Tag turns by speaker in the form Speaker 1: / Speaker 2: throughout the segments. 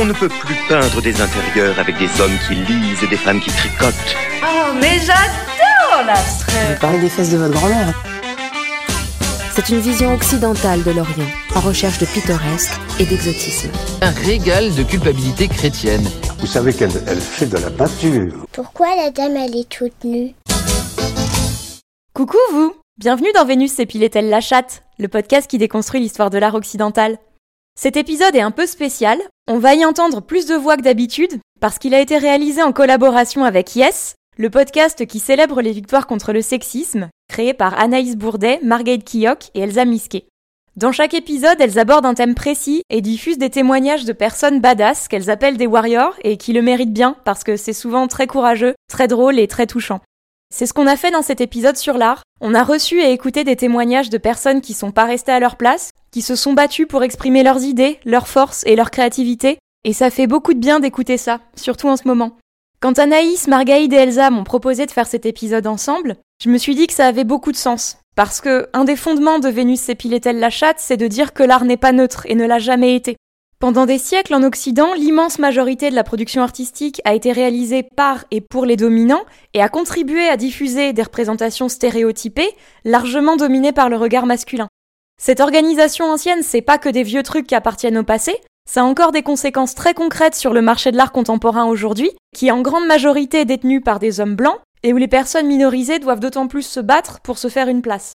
Speaker 1: On ne peut plus peindre des intérieurs avec des hommes qui lisent et des femmes qui tricotent.
Speaker 2: Oh, mais j'adore l'abstrait
Speaker 3: Vous parlez des fesses de votre grand-mère.
Speaker 4: C'est une vision occidentale de l'Orient, en recherche de pittoresque et d'exotisme.
Speaker 5: Un régal de culpabilité chrétienne.
Speaker 6: Vous savez qu'elle elle fait de la peinture.
Speaker 7: Pourquoi la dame elle est toute nue?
Speaker 8: Coucou vous Bienvenue dans Vénus s'épilait-elle la chatte, le podcast qui déconstruit l'histoire de l'art occidental. Cet épisode est un peu spécial, on va y entendre plus de voix que d'habitude, parce qu'il a été réalisé en collaboration avec Yes, le podcast qui célèbre les victoires contre le sexisme, créé par Anaïs Bourdet, Marguerite Kiyok et Elsa Misquet. Dans chaque épisode, elles abordent un thème précis et diffusent des témoignages de personnes badass qu'elles appellent des warriors et qui le méritent bien parce que c'est souvent très courageux, très drôle et très touchant. C'est ce qu'on a fait dans cet épisode sur l'art. On a reçu et écouté des témoignages de personnes qui sont pas restées à leur place, qui se sont battues pour exprimer leurs idées, leurs forces et leur créativité, et ça fait beaucoup de bien d'écouter ça, surtout en ce moment. Quand Anaïs, Margaïde et Elsa m'ont proposé de faire cet épisode ensemble, je me suis dit que ça avait beaucoup de sens. Parce que un des fondements de Vénus s'épilait-elle la chatte, c'est de dire que l'art n'est pas neutre et ne l'a jamais été. Pendant des siècles en Occident, l'immense majorité de la production artistique a été réalisée par et pour les dominants et a contribué à diffuser des représentations stéréotypées, largement dominées par le regard masculin. Cette organisation ancienne, c'est pas que des vieux trucs qui appartiennent au passé, ça a encore des conséquences très concrètes sur le marché de l'art contemporain aujourd'hui, qui est en grande majorité détenu par des hommes blancs, et où les personnes minorisées doivent d'autant plus se battre pour se faire une place.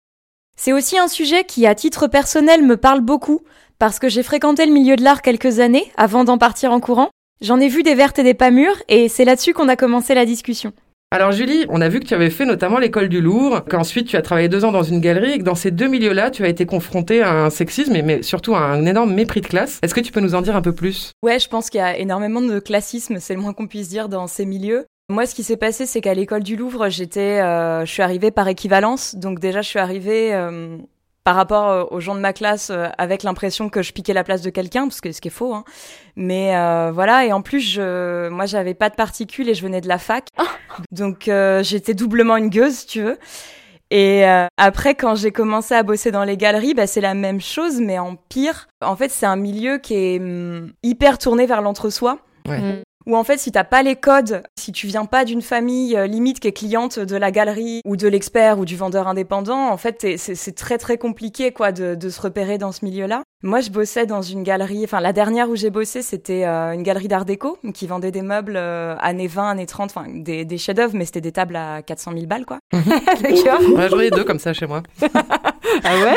Speaker 8: C'est aussi un sujet qui, à titre personnel, me parle beaucoup, parce que j'ai fréquenté le milieu de l'art quelques années avant d'en partir en courant. J'en ai vu des vertes et des pas mûres, et c'est là-dessus qu'on a commencé la discussion.
Speaker 9: Alors Julie, on a vu que tu avais fait notamment l'école du Louvre, qu'ensuite tu as travaillé deux ans dans une galerie et que dans ces deux milieux-là, tu as été confrontée à un sexisme, mais surtout à un énorme mépris de classe. Est-ce que tu peux nous en dire un peu plus?
Speaker 8: Ouais, je pense qu'il y a énormément de classisme, c'est le moins qu'on puisse dire dans ces milieux. Moi, ce qui s'est passé, c'est qu'à l'école du Louvre, j'étais, euh, je suis arrivée par équivalence, donc déjà, je suis arrivée euh, par rapport euh, aux gens de ma classe euh, avec l'impression que je piquais la place de quelqu'un, parce que ce qui est faux. Hein. Mais euh, voilà, et en plus, je, moi, j'avais pas de particules et je venais de la fac, donc euh, j'étais doublement une gueuse, si tu veux. Et euh, après, quand j'ai commencé à bosser dans les galeries, bah, c'est la même chose, mais en pire. En fait, c'est un milieu qui est hum, hyper tourné vers l'entre-soi.
Speaker 9: Ouais.
Speaker 8: Où en fait, si t'as pas les codes, si tu viens pas d'une famille euh, limite qui est cliente de la galerie ou de l'expert ou du vendeur indépendant, en fait, c'est très très compliqué quoi de, de se repérer dans ce milieu-là. Moi, je bossais dans une galerie, enfin la dernière où j'ai bossé, c'était euh, une galerie d'art déco qui vendait des meubles euh, années 20, années 30, enfin des, des chefs-d'œuvre, mais c'était des tables à 400 000 balles quoi. D'accord.
Speaker 9: Ouais, J'en ai deux comme ça chez moi.
Speaker 8: Ah ouais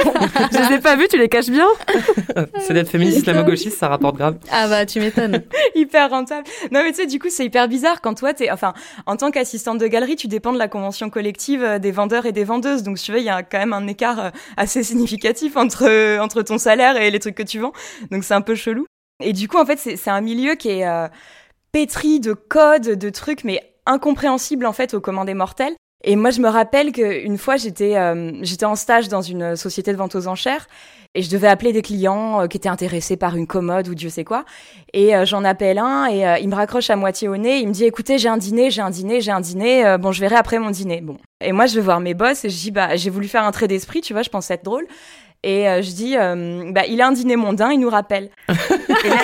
Speaker 8: Je les ai pas vus, tu les caches bien
Speaker 9: C'est d'être féministe islamo-gauchiste, ça rapporte grave.
Speaker 2: Ah bah tu m'étonnes.
Speaker 8: hyper rentable. Non mais tu sais du coup c'est hyper bizarre quand toi t'es enfin en tant qu'assistante de galerie tu dépends de la convention collective euh, des vendeurs et des vendeuses donc si tu veux il y a quand même un écart euh, assez significatif entre euh, entre ton salaire et les trucs que tu vends donc c'est un peu chelou. Et du coup en fait c'est c'est un milieu qui est euh, pétri de codes de trucs mais incompréhensibles en fait aux commandes des mortels. Et moi, je me rappelle qu'une fois, j'étais euh, j'étais en stage dans une société de vente aux enchères et je devais appeler des clients euh, qui étaient intéressés par une commode ou Dieu sait quoi. Et euh, j'en appelle un et il me raccroche à moitié au nez. Il me dit écoutez, j'ai un dîner, j'ai un dîner, j'ai un dîner. bon, je verrai après mon dîner. Bon. Et moi, je vais voir mes boss et je dis bah j'ai voulu faire un trait d'esprit, tu vois, je pensais être drôle. Et je dis bah il a un dîner mondain, il nous rappelle. et, là,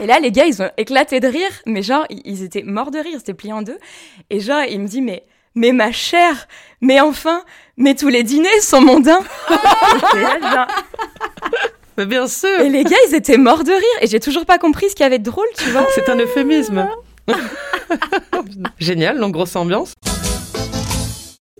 Speaker 8: et là, les gars, ils ont éclaté de rire, mais genre ils étaient morts de rire, c'était plié en deux. Et genre il me dit mais mais ma chère, mais enfin, mais tous les dîners sont mondains.
Speaker 9: Mais bien sûr,
Speaker 8: et les gars, ils étaient morts de rire. Et j'ai toujours pas compris ce qu'il y avait de drôle, tu vois.
Speaker 9: c'est un euphémisme. Génial, donc grosse ambiance.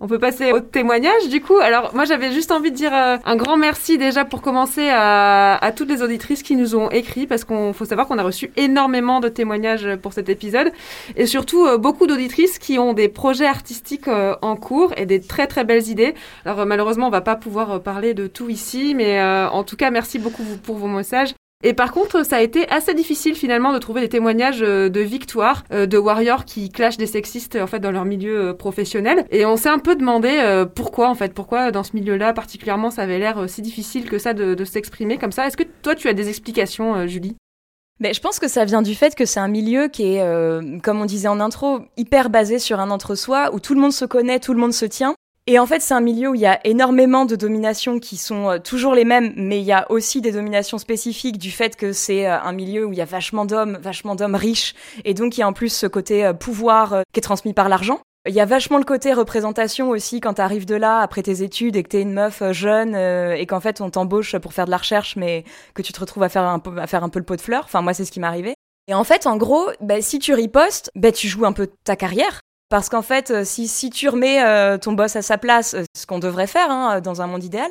Speaker 3: On peut passer au témoignage du coup. Alors moi j'avais juste envie de dire euh, un grand merci déjà pour commencer à, toutes les auditrices qui nous ont écrit parce qu'on faut savoir qu'on a reçu énormément de témoignages pour cet épisode et surtout euh, beaucoup d'auditrices qui ont des projets artistiques euh, en cours et des très très belles idées. Alors malheureusement on va pas pouvoir parler de tout ici mais en tout cas merci beaucoup pour vos messages et par contre, ça a été assez difficile finalement de trouver des témoignages euh, de victoire euh, de warriors qui clashent des sexistes en fait dans leur milieu euh, professionnel. Et on s'est un peu demandé pourquoi en fait, pourquoi dans ce milieu-là particulièrement ça avait l'air si difficile que ça de, s'exprimer comme ça. Est-ce que toi tu as des explications, Julie?
Speaker 8: Mais je pense que ça vient du fait que c'est un milieu qui est, comme on disait en intro, hyper basé sur un entre-soi, où tout le monde se connaît, tout le monde se tient. Et en fait, c'est un milieu où il y a énormément de dominations qui sont euh, toujours les mêmes, mais il y a aussi des dominations spécifiques du fait que c'est euh, un milieu où il y a vachement d'hommes, vachement d'hommes riches, et donc il y a en plus ce côté euh, pouvoir qui est transmis par l'argent. Il y a vachement le côté représentation aussi quand tu arrives de là après tes études et que t'es une meuf jeune et qu'en fait on t'embauche pour faire de la recherche mais que tu te retrouves à faire un peu, à faire un peu le pot de fleurs. Enfin moi c'est ce qui m'est arrivé. Et en fait en gros, bah, si tu ripostes, bah, tu joues un peu ta carrière parce qu'en fait, euh, si, si tu remets euh, ton boss à sa place, euh, ce qu'on devrait faire hein, dans un monde idéal,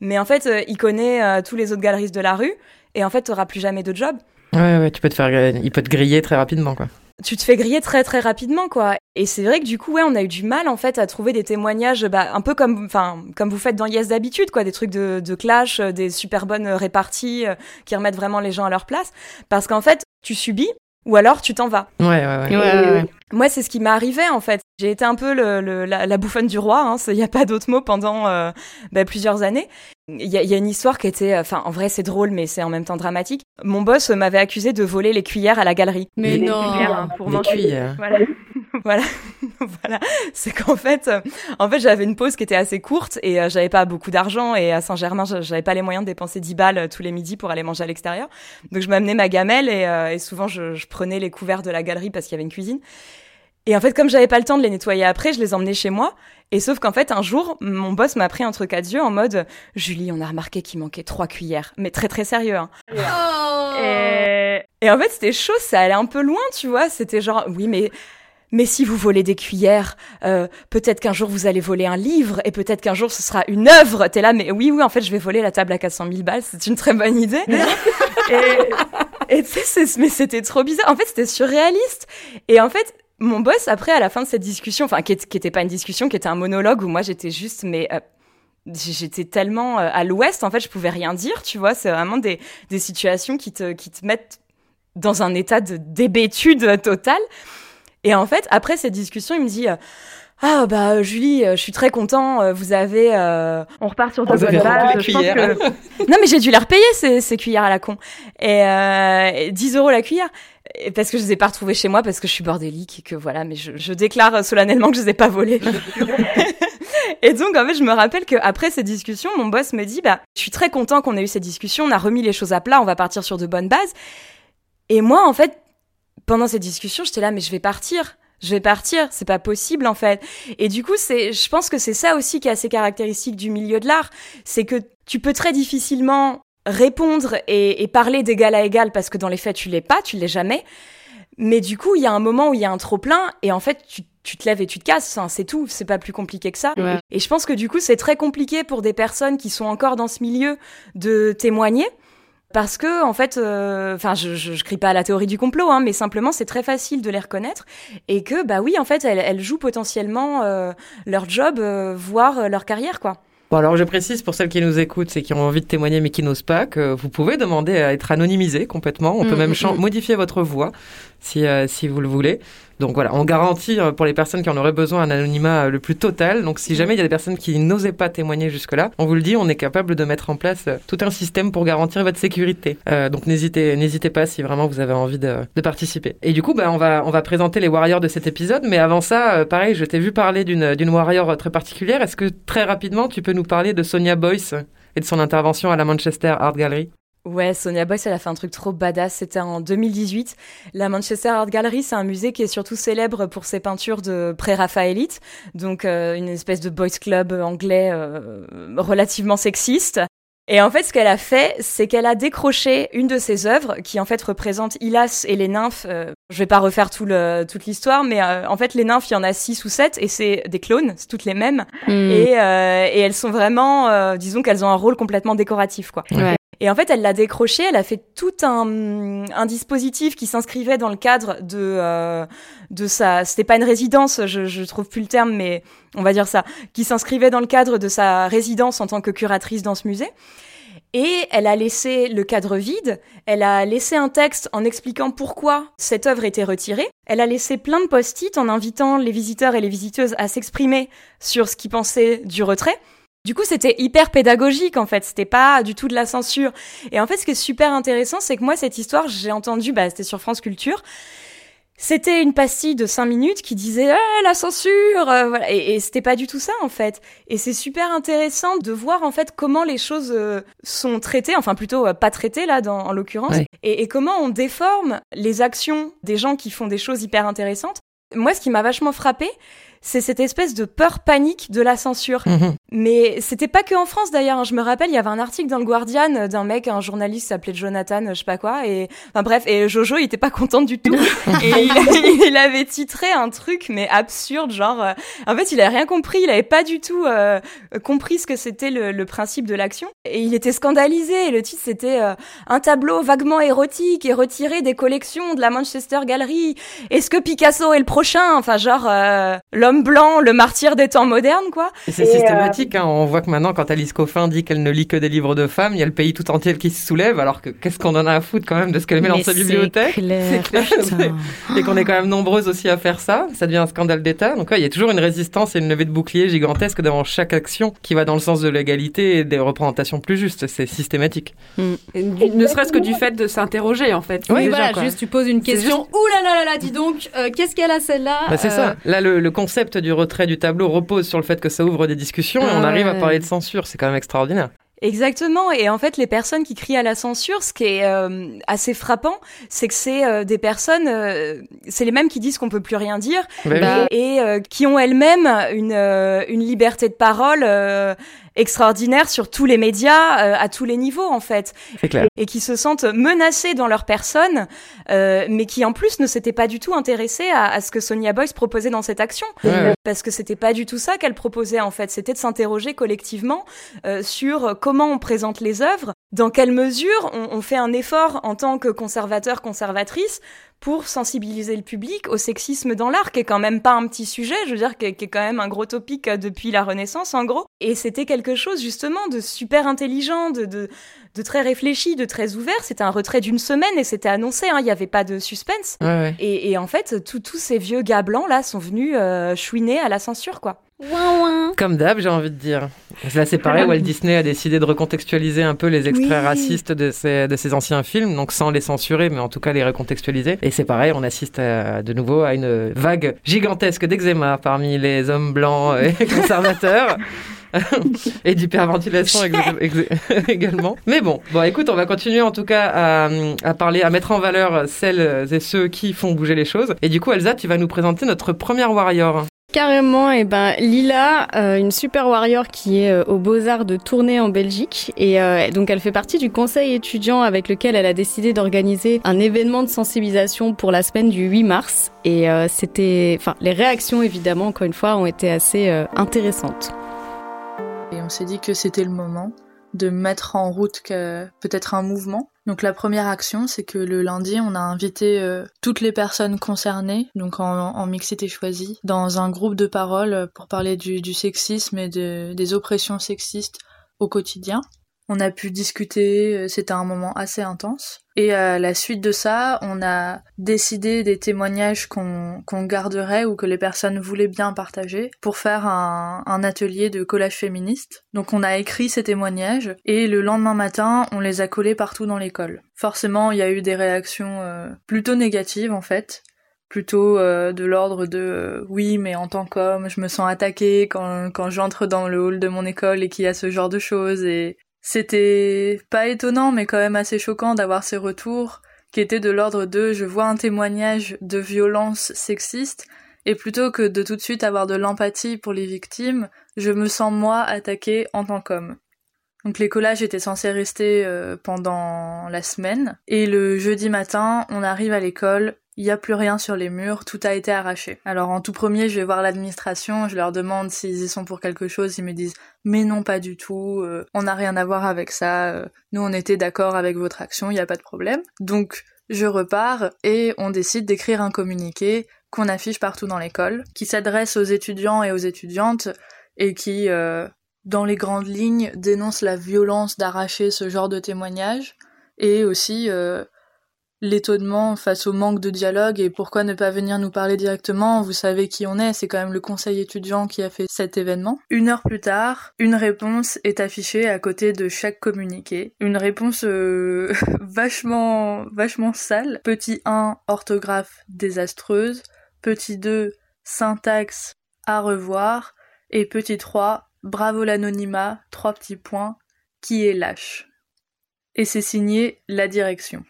Speaker 8: mais en fait, il connaît tous les autres galeristes de la rue, et en fait, tu n'auras plus jamais de job.
Speaker 9: Ouais, ouais, tu peux te faire, il peut te griller très rapidement, quoi.
Speaker 8: Tu te fais griller très très rapidement, quoi. Et c'est vrai que du coup, ouais, on a eu du mal en fait à trouver des témoignages, bah, un peu comme, enfin, comme vous faites dans Yes d'habitude, quoi, des trucs de, de clash, des super bonnes réparties qui remettent vraiment les gens à leur place, parce qu'en fait, tu subis, ou alors tu t'en vas.
Speaker 9: Ouais, ouais, ouais.
Speaker 8: Moi, c'est ce qui m'est arrivé en fait. J'ai été un peu le, la, bouffonne du roi, il hein, n'y a pas d'autre mot, pendant euh, bah, plusieurs années. Il y, y, a une histoire qui était, enfin, en vrai, c'est drôle, mais c'est en même temps dramatique. Mon boss m'avait accusé de voler les cuillères à la galerie.
Speaker 3: Mais non,
Speaker 8: hein,
Speaker 9: pour les cuillères.
Speaker 8: Voilà. voilà, voilà. C'est qu'en fait, euh, en fait, j'avais une pause qui était assez courte et euh, j'avais pas beaucoup d'argent et à Saint-Germain, j'avais pas les moyens de dépenser 10 balles euh, tous les midis pour aller manger à l'extérieur. Donc je m'amenais ma gamelle et, et souvent je, je, prenais les couverts de la galerie parce qu'il y avait une cuisine. Et en fait, comme j'avais pas le temps de les nettoyer après, je les emmenais chez moi. Et sauf qu'en fait, un jour, mon boss m'a pris entre quatre yeux en mode Julie, on a remarqué qu'il manquait trois cuillères, mais très très sérieux. Hein. Oh et... et en fait, c'était chaud, ça allait un peu loin, tu vois. C'était genre, oui, mais mais si vous volez des cuillères, euh, peut-être qu'un jour vous allez voler un livre et peut-être qu'un jour ce sera une œuvre. T'es là, mais oui, oui, en fait, je vais voler la table à 400 000 balles. C'est une très bonne idée. et et tu sais, mais c'était trop bizarre. En fait, c'était surréaliste. Et en fait, mon boss, après, à la fin de cette discussion, enfin, qui, n'était pas une discussion, qui était un monologue où moi j'étais juste, mais euh, j'étais tellement euh, à l'ouest, en fait, je pouvais rien dire, tu vois. C'est vraiment des, des situations qui te, qui te mettent dans un état de débétude totale. Et en fait, après cette discussion, il me dit. Euh, ah bah Julie, euh, je suis très content. Euh, vous avez, on repart sur
Speaker 9: de bonnes bases. cuillères.
Speaker 8: non mais j'ai dû les repayer ces, ces, cuillères à la con. Et 10 euros la cuillère. Et parce que je les ai pas retrouvées chez moi parce que je suis bordélique et que voilà. Mais je, je déclare solennellement que je les ai pas volées. et donc en fait, je me rappelle que après ces discussions, mon boss me dit bah je suis très content qu'on ait eu cette discussion. On a remis les choses à plat. On va partir sur de bonnes bases. Et moi en fait pendant cette discussion, j'étais là, mais je vais partir. Je vais partir, c'est pas possible en fait. Et du coup, c'est, je pense que c'est ça aussi qui est assez caractéristique du milieu de l'art, c'est que tu peux très difficilement répondre et, parler d'égal à égal parce que dans les faits tu l'es pas, tu l'es jamais. Mais du coup, il y a un moment où il y a un trop plein et en fait tu, te lèves et tu te casses. c'est tout, c'est pas plus compliqué que ça. Et je pense que du coup, c'est très compliqué pour des personnes qui sont encore dans ce milieu de témoigner parce que en fait, euh, enfin, je, je, crie pas à la théorie du complot, hein, mais simplement c'est très facile de les reconnaître et que bah oui, en fait, elles, jouent potentiellement euh, leur job, euh, voire leur carrière, quoi.
Speaker 9: Bon, alors je précise pour celles qui nous écoutent et qui ont envie de témoigner mais qui n'osent pas que vous pouvez demander à être anonymisé complètement. On peut mm, même mm, mm. modifier votre voix si, si vous le voulez. Donc voilà, on garantit euh, pour les personnes qui en auraient besoin un anonymat euh, le plus total. Donc si jamais il y a des personnes qui n'osaient pas témoigner jusque-là, on vous le dit, on est capable de mettre en place euh, tout un système pour garantir votre sécurité. donc n'hésitez, n'hésitez pas si vraiment vous avez envie de, participer. Et du coup, bah, on va, on va présenter les warriors de cet épisode. Mais avant ça, pareil, je t'ai vu parler d'une, d'une warrior très particulière. Est-ce que très rapidement, tu peux nous parler de Sonia Boyce et de son intervention à la Manchester Art Gallery?
Speaker 8: Ouais, Sonia Boyce, elle a fait un truc trop badass. C'était en 2018. La Manchester Art Gallery, c'est un musée qui est surtout célèbre pour ses peintures de pré-raphaélite, donc euh, une espèce de boys club anglais euh, relativement sexiste. Et en fait, ce qu'elle a fait, c'est qu'elle a décroché une de ses œuvres, qui en fait représente Ilas et les nymphes. Euh, je vais pas refaire tout le, toute l'histoire, mais euh, en fait, les nymphes, il y en a six ou sept, et c'est des clones, c'est toutes les mêmes.
Speaker 10: Hmm.
Speaker 8: Et, euh, et elles sont vraiment, disons qu'elles ont un rôle complètement décoratif, quoi.
Speaker 10: Ouais.
Speaker 8: Et en fait, elle l'a décroché, elle a fait tout un, un dispositif qui s'inscrivait dans le cadre de, euh, de sa... C'était pas une résidence, je, je trouve plus le terme, mais on va dire ça. Qui s'inscrivait dans le cadre de sa résidence en tant que curatrice dans ce musée. Et elle a laissé le cadre vide, elle a laissé un texte en expliquant pourquoi cette œuvre était retirée, elle a laissé plein de post-it en invitant les visiteurs et les visiteuses à s'exprimer sur ce qu'ils pensaient du retrait. Du coup, c'était hyper pédagogique en fait, c'était pas du tout de la censure. Et en fait, ce qui est super intéressant, c'est que moi, cette histoire, j'ai entendu, bah, c'était sur France Culture. C'était une pastille de 5 minutes qui disait eh, la censure, euh, voilà. et, et c'était pas du tout ça en fait. Et c'est super intéressant de voir en fait comment les choses euh, sont traitées, enfin plutôt euh, pas traitées là dans, en l'occurrence,
Speaker 10: Ouais.
Speaker 8: et, et comment on déforme les actions des gens qui font des choses hyper intéressantes. Moi, ce qui m'a vachement frappé, c'est cette espèce de peur panique de la censure.
Speaker 9: Mhm.
Speaker 8: Mais c'était pas que en France d'ailleurs. hein. Je me rappelle, il y avait un article dans le Guardian d'un mec, un journaliste s'appelait Jonathan, je sais pas quoi, et enfin bref, et Jojo, il était pas content du tout. et il, il avait titré un truc mais absurde, genre, euh, en fait, il avait rien compris, il avait pas du tout euh, compris ce que c'était le, le principe de l'action, et il était scandalisé. Et le titre c'était euh, un tableau vaguement érotique et retiré des collections de la Manchester Gallery. Est-ce que Picasso est le prochain? Enfin, genre l'homme blanc, le martyr des temps modernes, quoi.
Speaker 9: Et c'est systématique, hein. on voit que maintenant, quand Alice Coffin dit qu'elle ne lit que des livres de femmes, il y a le pays tout entier qui se soulève, alors que qu'est-ce qu'on en a à foutre quand même de ce qu'elle met dans sa bibliothèque?
Speaker 10: clair,
Speaker 9: C'est clair, et qu'on est quand même nombreuses aussi à faire ça, ça devient un scandale d'État. Donc ouais, il y a toujours une résistance et une levée de bouclier gigantesque devant chaque action qui va dans le sens de l'égalité et des représentations plus justes. C'est systématique.
Speaker 3: Du- ne serait-ce que du fait de s'interroger en fait.
Speaker 10: Oui,
Speaker 3: déjà,
Speaker 10: voilà,
Speaker 3: quoi.
Speaker 10: juste tu poses une question. Ouh là là là là, dis donc, euh, qu'est-ce qu'elle a celle-là?
Speaker 9: Bah, c'est
Speaker 10: Euh,
Speaker 9: ça. Là, le, le concept du retrait du tableau repose sur le fait que ça ouvre des discussions et on arrive à parler de censure. C'est quand même extraordinaire.
Speaker 8: Exactement. Et en fait, les personnes qui crient à la censure, ce qui est euh, assez frappant, c'est que c'est euh, des personnes, euh, c'est les mêmes qui disent qu'on peut plus rien dire
Speaker 9: Bah
Speaker 8: et qui ont elles-mêmes une une liberté de parole extraordinaire sur tous les médias, euh, à tous les niveaux en fait,
Speaker 9: C'est clair.
Speaker 8: et qui se sentent menacées dans leur personne, euh, mais qui en plus ne s'étaient pas du tout intéressées à, à ce que Sonia Boyce proposait dans cette action,
Speaker 9: ouais.
Speaker 8: parce que c'était pas du tout ça qu'elle proposait en fait, c'était de s'interroger collectivement euh, sur comment on présente les œuvres, dans quelle mesure on, on fait un effort en tant que conservateur conservatrice pour sensibiliser le public au sexisme dans l'art, qui est quand même pas un petit sujet, je veux dire, qui est, qui est quand même un gros topic euh, depuis la Renaissance, en gros. Et c'était quelque chose, justement, de super intelligent, de, de, de très réfléchi, de très ouvert. C'était un retrait d'une semaine et c'était annoncé, hein, il n'y avait pas de suspense.
Speaker 9: Ouais, ouais.
Speaker 8: Et, et en fait, tous ces vieux gars blancs, là, sont venus euh, chouiner à la censure, quoi.
Speaker 10: Ouin, ouin.
Speaker 9: Comme d'hab, j'ai envie de dire. Là, c'est pareil, Walt Disney a décidé de recontextualiser un peu les extraits
Speaker 8: Oui.
Speaker 9: racistes de ses, de ses anciens films, donc sans les censurer, mais en tout cas les recontextualiser. Et c'est pareil, on assiste à- de nouveau à une vague gigantesque d'eczéma parmi les hommes blancs et conservateurs. et d'hyperventilation également. Mais bon, bon, écoute, on va continuer en tout cas à, à parler, à mettre en valeur celles et ceux qui font bouger les choses. Et du coup, Elsa, tu vas nous présenter notre première warrior.
Speaker 10: Carrément, et ben Lila, euh, une super warrior qui est euh, aux Beaux-Arts de Tournai en Belgique. Et euh, donc elle fait partie du conseil étudiant avec lequel elle a décidé d'organiser un événement de sensibilisation pour la semaine du 8 mars. Et euh, c'était, enfin, les réactions évidemment, encore une fois, ont été assez intéressantes.
Speaker 11: Et on s'est dit que c'était le moment de mettre en route peut-être un mouvement. Donc la première action, c'est que le lundi, on a invité euh, toutes les personnes concernées, donc en, mixité choisie, dans un groupe de parole euh, pour parler du, sexisme et de- des oppressions sexistes au quotidien. On a pu discuter, euh, c'était un moment assez intense. Et à la suite de ça, on a décidé des témoignages qu'on garderait ou que les personnes voulaient bien partager pour faire un, atelier de collage féministe. Donc on a écrit ces témoignages et le lendemain matin, on les a collés partout dans l'école. Forcément, il y a eu des réactions euh, plutôt négatives en fait plutôt euh, de l'ordre de oui mais en tant qu'homme je me sens attaquée quand, quand j'entre dans le hall de mon école et qu'il y a ce genre de choses et c'était pas étonnant mais quand même assez choquant d'avoir ces retours qui étaient de l'ordre de je vois un témoignage de violence sexiste et plutôt que de tout de suite avoir de l'empathie pour les victimes je me sens moi attaquée en tant qu'homme Donc les collages étaient censés rester euh, pendant la semaine. Et le jeudi matin, on arrive à l'école, il n'y a plus rien sur les murs, tout a été arraché. Alors en tout premier, je vais voir l'administration, je leur demande s'ils y sont pour quelque chose, ils me disent mais non pas du tout, euh, on n'a rien à voir avec ça, euh, nous on était d'accord avec votre action, il n'y a pas de problème. Donc je repars et on décide d'écrire un communiqué qu'on affiche partout dans l'école, qui s'adresse aux étudiants et aux étudiantes et qui, euh, dans les grandes lignes, dénonce la violence d'arracher ce genre de témoignages et aussi l'étonnement face au manque de dialogue et pourquoi ne pas venir nous parler directement, vous savez qui on est, c'est quand même le conseil étudiant qui a fait cet événement. Une heure plus tard, une réponse est affichée à côté de chaque communiqué. Une réponse euh, vachement, vachement sale. Petit 1, orthographe désastreuse. Petit 2, syntaxe à revoir. Et petit 3, bravo l'anonymat, trois petits points, qui est lâche? Et c'est signé la direction.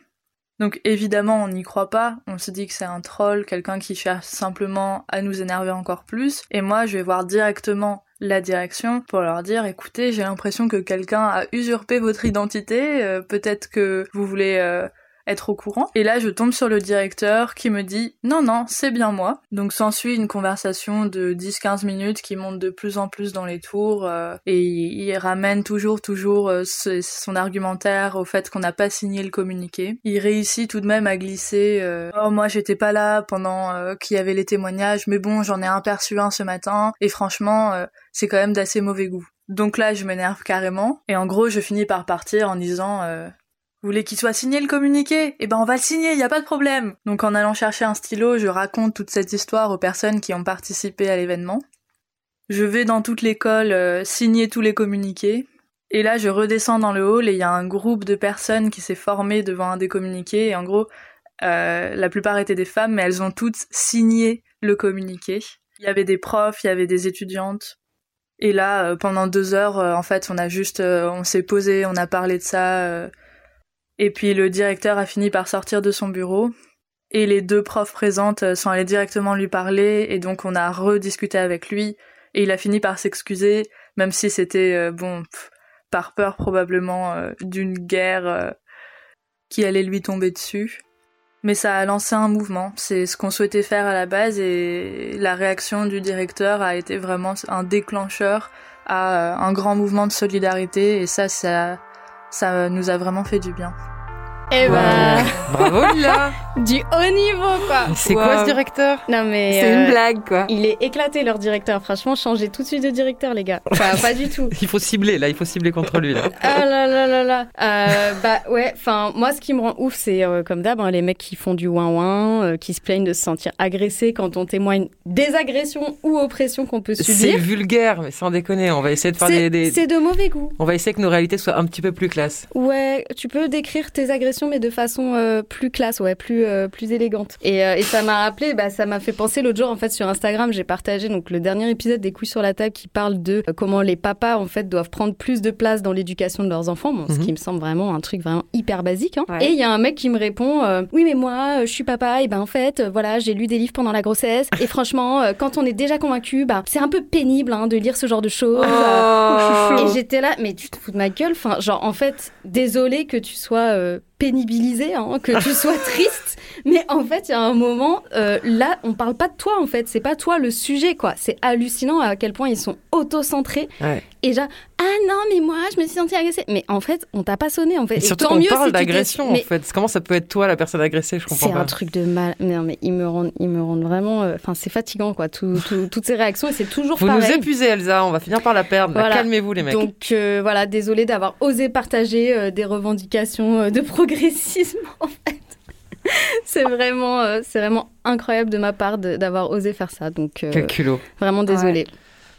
Speaker 11: Donc évidemment, on n'y croit pas, on se dit que c'est un troll, quelqu'un qui cherche simplement à nous énerver encore plus, et moi je vais voir directement la direction pour leur dire écoutez, j'ai l'impression que quelqu'un a usurpé votre identité, euh, peut-être que vous voulez euh, être au courant. Et là, je tombe sur le directeur qui me dit non, non, c'est bien moi. Donc s'ensuit une conversation de 10-15 minutes qui monte de plus en plus dans les tours euh, et il, ramène toujours, toujours euh, son argumentaire au fait qu'on n'a pas signé le communiqué. Il réussit tout de même à glisser euh, oh moi j'étais pas là pendant euh, qu'il y avait les témoignages, mais bon j'en ai aperçu un ce matin et franchement euh, c'est quand même d'assez mauvais goût. Donc là, je m'énerve carrément. Et en gros, je finis par partir en disant euh, vous voulez qu'il soit signé le communiqué? Eh ben on va le signer, y a pas de problème. Donc en allant chercher un stylo, je raconte toute cette histoire aux personnes qui ont participé à l'événement. Je vais dans toute l'école euh, signer tous les communiqués. Et là, je redescends dans le hall et il y a un groupe de personnes qui s'est formé devant un des communiqués. Et en gros, euh, la plupart étaient des femmes, mais elles ont toutes signé le communiqué. Il y avait des profs, il y avait des étudiantes. Et là, euh, pendant deux heures, en fait, on a juste, on s'est posé, on a parlé de ça. Et puis le directeur a fini par sortir de son bureau. Et les deux profs présentes sont allées directement lui parler. Et donc on a rediscuté avec lui. Et il a fini par s'excuser, même si c'était, euh, bon, par peur probablement euh, d'une guerre euh, qui allait lui tomber dessus. Mais ça a lancé un mouvement. C'est ce qu'on souhaitait faire à la base. Et la réaction du directeur a été vraiment un déclencheur à un grand mouvement de solidarité. Et ça, ça ça nous a vraiment fait du bien.
Speaker 10: Eh ben,
Speaker 9: Bravo Lila
Speaker 10: du haut niveau quoi.
Speaker 9: C'est quoi ce directeur
Speaker 10: Non mais
Speaker 3: C'est
Speaker 10: euh,
Speaker 3: une blague, quoi.
Speaker 10: Il est éclaté leur directeur. Franchement, changez tout de suite de directeur les gars. Enfin, pas du tout.
Speaker 9: Il faut cibler, là, il faut cibler contre lui, là.
Speaker 10: Ah là là là là. Euh, bah ouais. Enfin, moi, ce qui me rend ouf, c'est euh, comme d'hab, hein, les mecs qui font du ouin ouin, euh, qui se plaignent de se sentir agressés quand on témoigne des agressions ou oppressions qu'on peut
Speaker 9: C'est
Speaker 10: subir.
Speaker 9: vulgaire, mais sans déconner, on va essayer de faire
Speaker 10: C'est
Speaker 9: des... des-
Speaker 10: c'est de mauvais goût.
Speaker 9: On va essayer que nos réalités soient un petit peu plus classe.
Speaker 10: Ouais, tu peux décrire tes agressions, mais de façon euh, plus classe, ouais, plus euh, plus élégante. Et, euh, et ça m'a rappelé, bah, ça m'a fait penser l'autre jour, en fait, sur Instagram, j'ai partagé donc le dernier épisode des couilles sur la table qui parle de euh, comment les papas, en fait, doivent prendre plus de place dans l'éducation de leurs enfants. Bon, ce
Speaker 9: Mhm.
Speaker 10: qui me semble vraiment un truc vraiment hyper basique. hein.
Speaker 3: Ouais.
Speaker 10: Et il y a un mec qui me répond, euh, oui, mais moi, euh, je suis papa, et ben en fait, euh, voilà, j'ai lu des livres pendant la grossesse, et franchement, euh, quand on est déjà convaincu, bah, c'est un peu pénible hein, de lire ce genre de choses.
Speaker 3: Oh.
Speaker 10: Et j'étais là, mais tu te fous de ma gueule. Enfin, genre, en fait, désolé que tu sois euh, pénibilisé, hein, que tu sois triste, mais en fait, il y a un moment, euh, là, on parle pas de toi, en fait. C'est pas toi le sujet, quoi. C'est hallucinant à quel point ils sont auto-centrés.
Speaker 9: Ouais.
Speaker 10: Et genre, ah non, mais moi, je me suis sentie agressée. Mais en fait, on t'a pas sonné, en fait.
Speaker 9: Et
Speaker 10: Et
Speaker 9: surtout
Speaker 10: tant mieux
Speaker 9: parle
Speaker 10: si
Speaker 9: d'agression, en
Speaker 10: Mais
Speaker 9: fait. Comment ça peut être toi, la personne agressée? Je comprends
Speaker 10: c'est
Speaker 9: pas.
Speaker 10: un truc de mal. Mais non, mais ils me rendent, ils me rendent vraiment. euh, Enfin, c'est fatigant, quoi. Tout, tout- toutes ces réactions, et c'est toujours
Speaker 9: Vous
Speaker 10: pareil.
Speaker 9: nous épuisez, Elsa, on va finir par la perdre.
Speaker 10: Voilà.
Speaker 9: Calmez-vous, les mecs.
Speaker 10: Donc euh, voilà, désolé d'avoir osé partager euh, des revendications euh, de progressisme en fait. c'est vraiment, euh, c'est vraiment incroyable de ma part de- d'avoir osé faire ça. Donc euh,
Speaker 9: Quel culot.
Speaker 10: vraiment désolé.
Speaker 3: Ouais,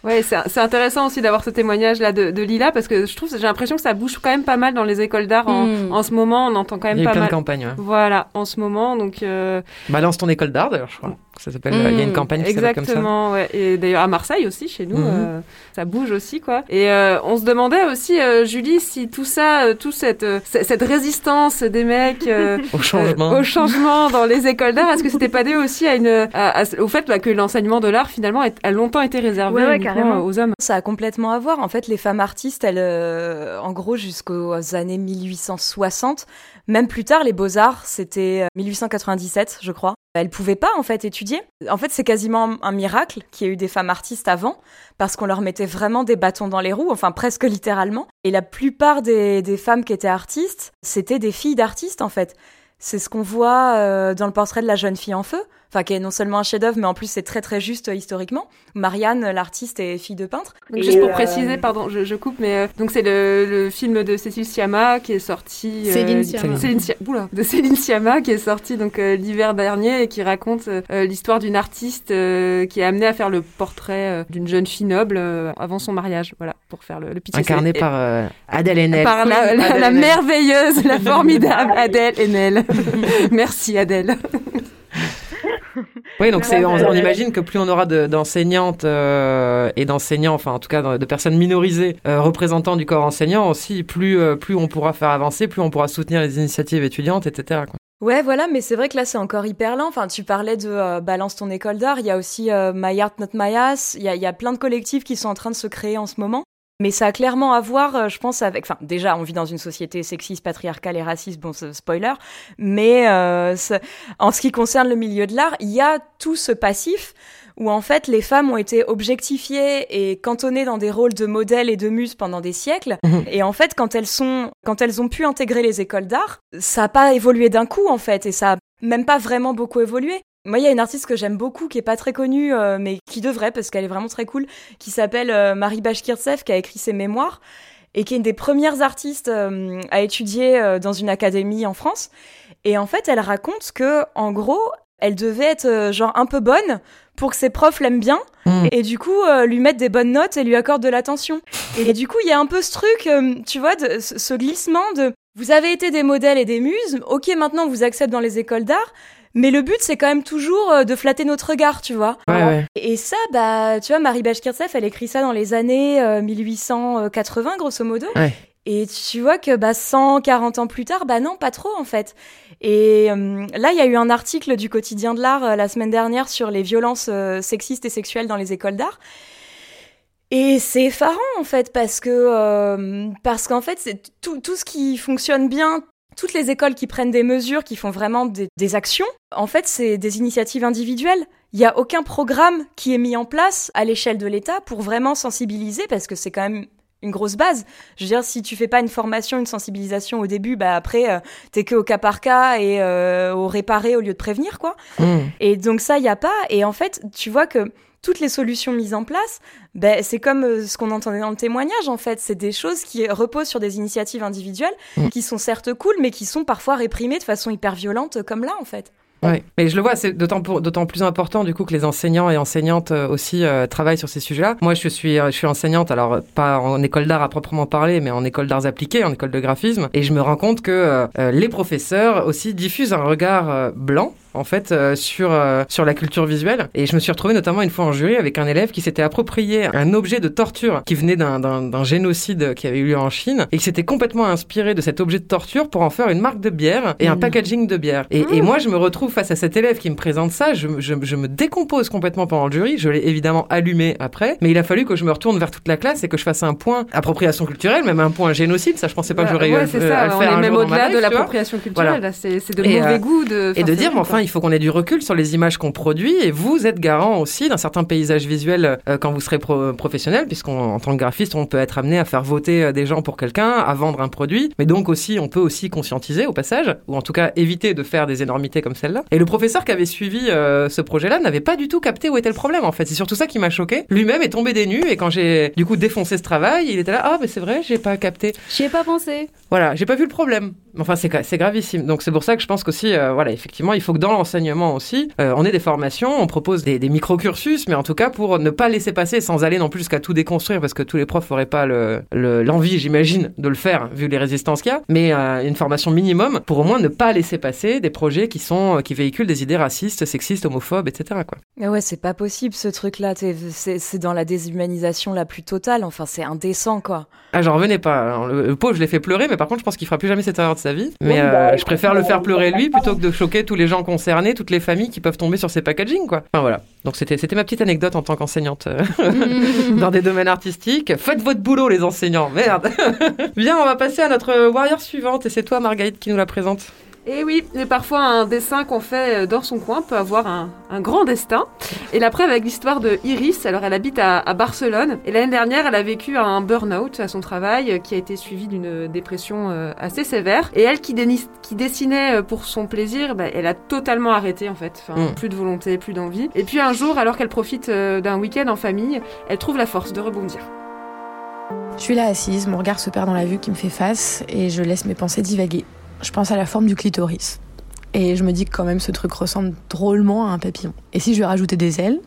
Speaker 3: c'est c'est intéressant aussi d'avoir ce témoignage là de, de Lila parce que je trouve j'ai l'impression que ça bouge quand même pas mal dans les écoles d'art en,
Speaker 10: Mm.
Speaker 3: en ce moment. On entend quand même
Speaker 9: Il y a
Speaker 3: pas
Speaker 9: plein
Speaker 3: mal.
Speaker 9: de campagnes. ouais.
Speaker 3: Voilà, en ce moment, donc euh,
Speaker 9: Balance ton école d'art, d'ailleurs, je crois. Ça s'appelle. Il y a une
Speaker 3: Mmh,
Speaker 9: campagne qui s'appelle comme ça.
Speaker 3: Exactement, ouais. Et d'ailleurs à Marseille aussi, chez nous,
Speaker 9: Mhm.
Speaker 3: euh, ça bouge aussi, quoi. Et euh, on se demandait aussi, euh, Julie, si tout ça, euh, tout cette, euh, résistance des mecs euh,
Speaker 9: Au changement.
Speaker 3: euh, au changement dans les écoles d'art, est-ce que c'était pas dû aussi à une, à- à- au fait bah, que l'enseignement de l'art finalement a longtemps été réservé
Speaker 8: Ouais, ouais,
Speaker 3: uniquement
Speaker 8: carrément.
Speaker 3: aux hommes?
Speaker 8: Ça a complètement à voir. En fait, les femmes artistes, elles, euh, en gros, jusqu'aux années 1860, même plus tard, les beaux-arts, c'était euh, 1897, je crois. Elles pouvaient pas, en fait, étudier. En fait, c'est quasiment un miracle qu'il y ait eu des femmes artistes avant, parce qu'on leur mettait vraiment des bâtons dans les roues, enfin, presque littéralement. Et la plupart des, des femmes qui étaient artistes, c'était des filles d'artistes, en fait. C'est ce qu'on voit euh, dans le portrait de la jeune fille en feu, enfin qui est non seulement un chef-d'œuvre, mais en plus c'est très très juste euh, historiquement. Marianne, l'artiste, est fille de peintre.
Speaker 3: Donc, juste pour
Speaker 8: euh,
Speaker 3: préciser, pardon, je, je coupe, mais euh, donc c'est le, le film de Cécile Sciamma qui est sorti. euh,
Speaker 10: Céline Sciamma.
Speaker 3: Céline Scia- oula, de Céline Sciamma qui est sorti donc euh, l'hiver dernier et qui raconte euh, euh, l'histoire d'une artiste euh, qui est amenée à faire le portrait euh, d'une jeune fille noble euh, avant son mariage. Voilà, pour faire le, le pitch.
Speaker 9: Incarné par euh, Adèle Haenel.
Speaker 3: par la, la-
Speaker 9: Adèle
Speaker 3: la
Speaker 9: Haenel.
Speaker 3: merveilleuse, la formidable Adèle Haenel. Merci Adèle.
Speaker 9: Oui, donc c'est, on, on imagine que plus on aura de- d'enseignantes euh, et d'enseignants, enfin en tout cas de personnes minorisées euh, représentant du corps enseignant aussi, plus, euh, plus on pourra faire avancer, plus on pourra soutenir les initiatives étudiantes, etc. quoi.
Speaker 8: Ouais, voilà, mais c'est vrai que là, c'est encore hyper lent. Enfin, tu parlais de euh, Balance ton école d'art. Il y a aussi euh, My Art Not My Ass. Il y a, il y a plein de collectifs qui sont en train de se créer en ce moment. Mais ça a clairement à voir, euh, je pense, avec. Enfin, déjà, on vit dans une société sexiste, patriarcale et raciste. Bon, spoiler. Mais euh, en ce qui concerne le milieu de l'art, il y a tout ce passif où en fait les femmes ont été objectifiées et cantonnées dans des rôles de modèles et de muses pendant des siècles.
Speaker 9: Mhm.
Speaker 8: Et en fait, quand elles sont, quand elles ont pu intégrer les écoles d'art, ça a pas évolué d'un coup en fait, et ça a même pas vraiment beaucoup évolué. Moi, il y a une artiste que j'aime beaucoup, qui est pas très connue, euh, mais qui devrait parce qu'elle est vraiment très cool, qui s'appelle euh, Marie Bashkirtsev, qui a écrit ses mémoires et qui est une des premières artistes euh, à étudier dans une académie en France. Et en fait, elle raconte que, en gros, elle devait être genre un peu bonne pour que ses profs l'aiment bien
Speaker 9: Mm.
Speaker 8: et du coup euh, lui mettre des bonnes notes et lui accordent de l'attention. Et du coup, il y a un peu ce truc, euh, tu vois, de, ce ce glissement de vous avez été des modèles et des muses, ok, maintenant on vous accepte dans les écoles d'art, mais le but c'est quand même toujours euh, de flatter notre regard, tu vois.
Speaker 9: Ouais, ouais.
Speaker 8: Et ça, bah, tu vois, Marie Bashkirtsev, elle écrit ça dans les années euh, 1880, grosso modo.
Speaker 9: Ouais.
Speaker 8: Et tu vois que bah, 140 ans plus tard, bah non, pas trop en fait. Et euh, là, il y a eu un article du quotidien de l'art euh, la semaine dernière sur les violences euh, sexistes et sexuelles dans les écoles d'art. Et c'est effarant en fait parce que euh, parce qu'en fait c'est tout, tout ce qui fonctionne bien, toutes les écoles qui prennent des mesures, qui font vraiment des, des actions, en fait c'est des initiatives individuelles. Il n'y a aucun programme qui est mis en place à l'échelle de l'État pour vraiment sensibiliser parce que c'est quand même une grosse base. Je veux dire, si tu fais pas une formation, une sensibilisation au début, bah après, euh, t'es que au cas par cas et euh, au réparer au lieu de prévenir, quoi.
Speaker 9: Mm.
Speaker 8: Et donc ça, il y a pas. Et en fait, tu vois que toutes les solutions mises en place, ben, c'est comme euh, ce qu'on entendait dans le témoignage, en fait. C'est des choses qui reposent sur des initiatives individuelles,
Speaker 9: Mm.
Speaker 8: qui sont certes cool, mais qui sont parfois réprimées de façon hyper violente, euh, comme là, en fait.
Speaker 9: Ouais. Mais je le vois, c'est d'autant plus important du coup que les enseignants et enseignantes euh, aussi euh, travaillent sur ces sujets-là. Moi, je suis je suis enseignante, alors pas en école d'art à proprement parler, mais en école d'arts appliqués, en école de graphisme, et je me rends compte que euh, les professeurs aussi diffusent un regard euh, blanc en fait euh, sur euh, sur la culture visuelle. Et je me suis retrouvé notamment une fois en jury avec un élève qui s'était approprié un objet de torture qui venait d'un génocide qui avait eu lieu en Chine et qui s'était complètement inspiré de cet objet de torture pour en faire une marque de bière et un
Speaker 8: Mhm.
Speaker 9: packaging de bière. Et, et moi, je me retrouve face à cet élève qui me présente ça, je, je, je me décompose complètement pendant le jury. Je l'ai évidemment allumé après, mais il a fallu que je me retourne vers toute la classe et que je fasse un point appropriation culturelle, même un point génocide. Ça, je pensais pas que j'aurais eu
Speaker 3: ouais,
Speaker 9: à- euh, à
Speaker 3: ça. On
Speaker 9: faire
Speaker 3: est
Speaker 9: un
Speaker 3: même au-delà de l'appropriation culturelle.
Speaker 9: Voilà.
Speaker 3: C'est de
Speaker 9: Et,
Speaker 3: mauvais
Speaker 9: euh,
Speaker 3: goût de.
Speaker 9: Et de dire, mais enfin,
Speaker 3: quoi.
Speaker 9: il faut qu'on ait du recul sur les images qu'on produit et vous êtes garant aussi d'un certain paysage visuel euh, quand vous serez pro- professionnel, puisqu'en tant que graphiste, on peut être amené à faire voter euh, des gens pour quelqu'un, à vendre un produit, mais donc aussi, on peut aussi conscientiser au passage, ou en tout cas éviter de faire des énormités comme celle-là. Et le professeur qui avait suivi euh, ce projet-là n'avait pas du tout capté où était le problème, en fait. C'est surtout ça qui m'a choqué. Lui-même est tombé des nues et quand j'ai du coup défoncé ce travail, il était là, ah, mais c'est vrai, j'ai pas capté.
Speaker 10: J'y ai pas pensé.
Speaker 9: Voilà, j'ai pas vu le problème. Enfin, c'est c'est gravissime. Donc c'est pour ça que je pense qu'aussi, euh, voilà, effectivement, il faut que dans l'enseignement aussi, euh, on ait des formations, on propose des, des micro-cursus, mais en tout cas pour ne pas laisser passer sans aller non plus jusqu'à tout déconstruire, parce que tous les profs n'auraient pas l'envie, le, l'envie, j'imagine, de le faire vu les résistances qu'il y a. Mais euh, une formation minimum pour au moins ne pas laisser passer des projets qui sont euh, qui véhiculent des idées racistes, sexistes, homophobes, etc. Quoi.
Speaker 8: Mais ouais, c'est pas possible ce truc-là. C'est c'est dans la déshumanisation la plus totale. Enfin, c'est indécent, quoi.
Speaker 9: Ah, j'en revenais pas. Alors, le, le pauvre, je l'ai fait pleurer, mais par contre, je pense qu'il fera plus jamais cette erreur de sa vie. Mais
Speaker 8: Oui,
Speaker 9: euh,
Speaker 8: bah,
Speaker 9: je préfère le faire pleurer lui plutôt que de choquer tous les gens toutes les familles qui peuvent tomber sur ces packaging, quoi. Enfin voilà. Donc c'était c'était ma petite anecdote en tant qu'enseignante euh, dans des domaines artistiques. Faites votre boulot, les enseignants. Merde. Bien, on va passer à notre warrior suivante, et c'est toi, Marguerite, qui nous la présente.
Speaker 3: Et oui, mais parfois un dessin qu'on fait euh, dans son coin peut avoir un, un grand destin. Et la preuve avec l'histoire de Iris, alors elle habite à, à Barcelone. Et l'année dernière, elle a vécu un burn-out à son travail euh, qui a été suivi d'une dépression euh, assez sévère. Et elle qui, dessinait pour son plaisir, bah, elle a totalement arrêté en fait. Enfin,
Speaker 9: Mm.
Speaker 3: Plus de volonté, plus d'envie. Et puis un jour, alors qu'elle profite d'un week-end en famille, elle trouve la force de rebondir.
Speaker 12: Je suis là assise, mon regard se perd dans la vue qui me fait face et je laisse mes pensées divaguer. Je pense à la forme du clitoris. Et je me dis que quand même ce truc ressemble drôlement à un papillon. Et si je lui rajoutais des ailes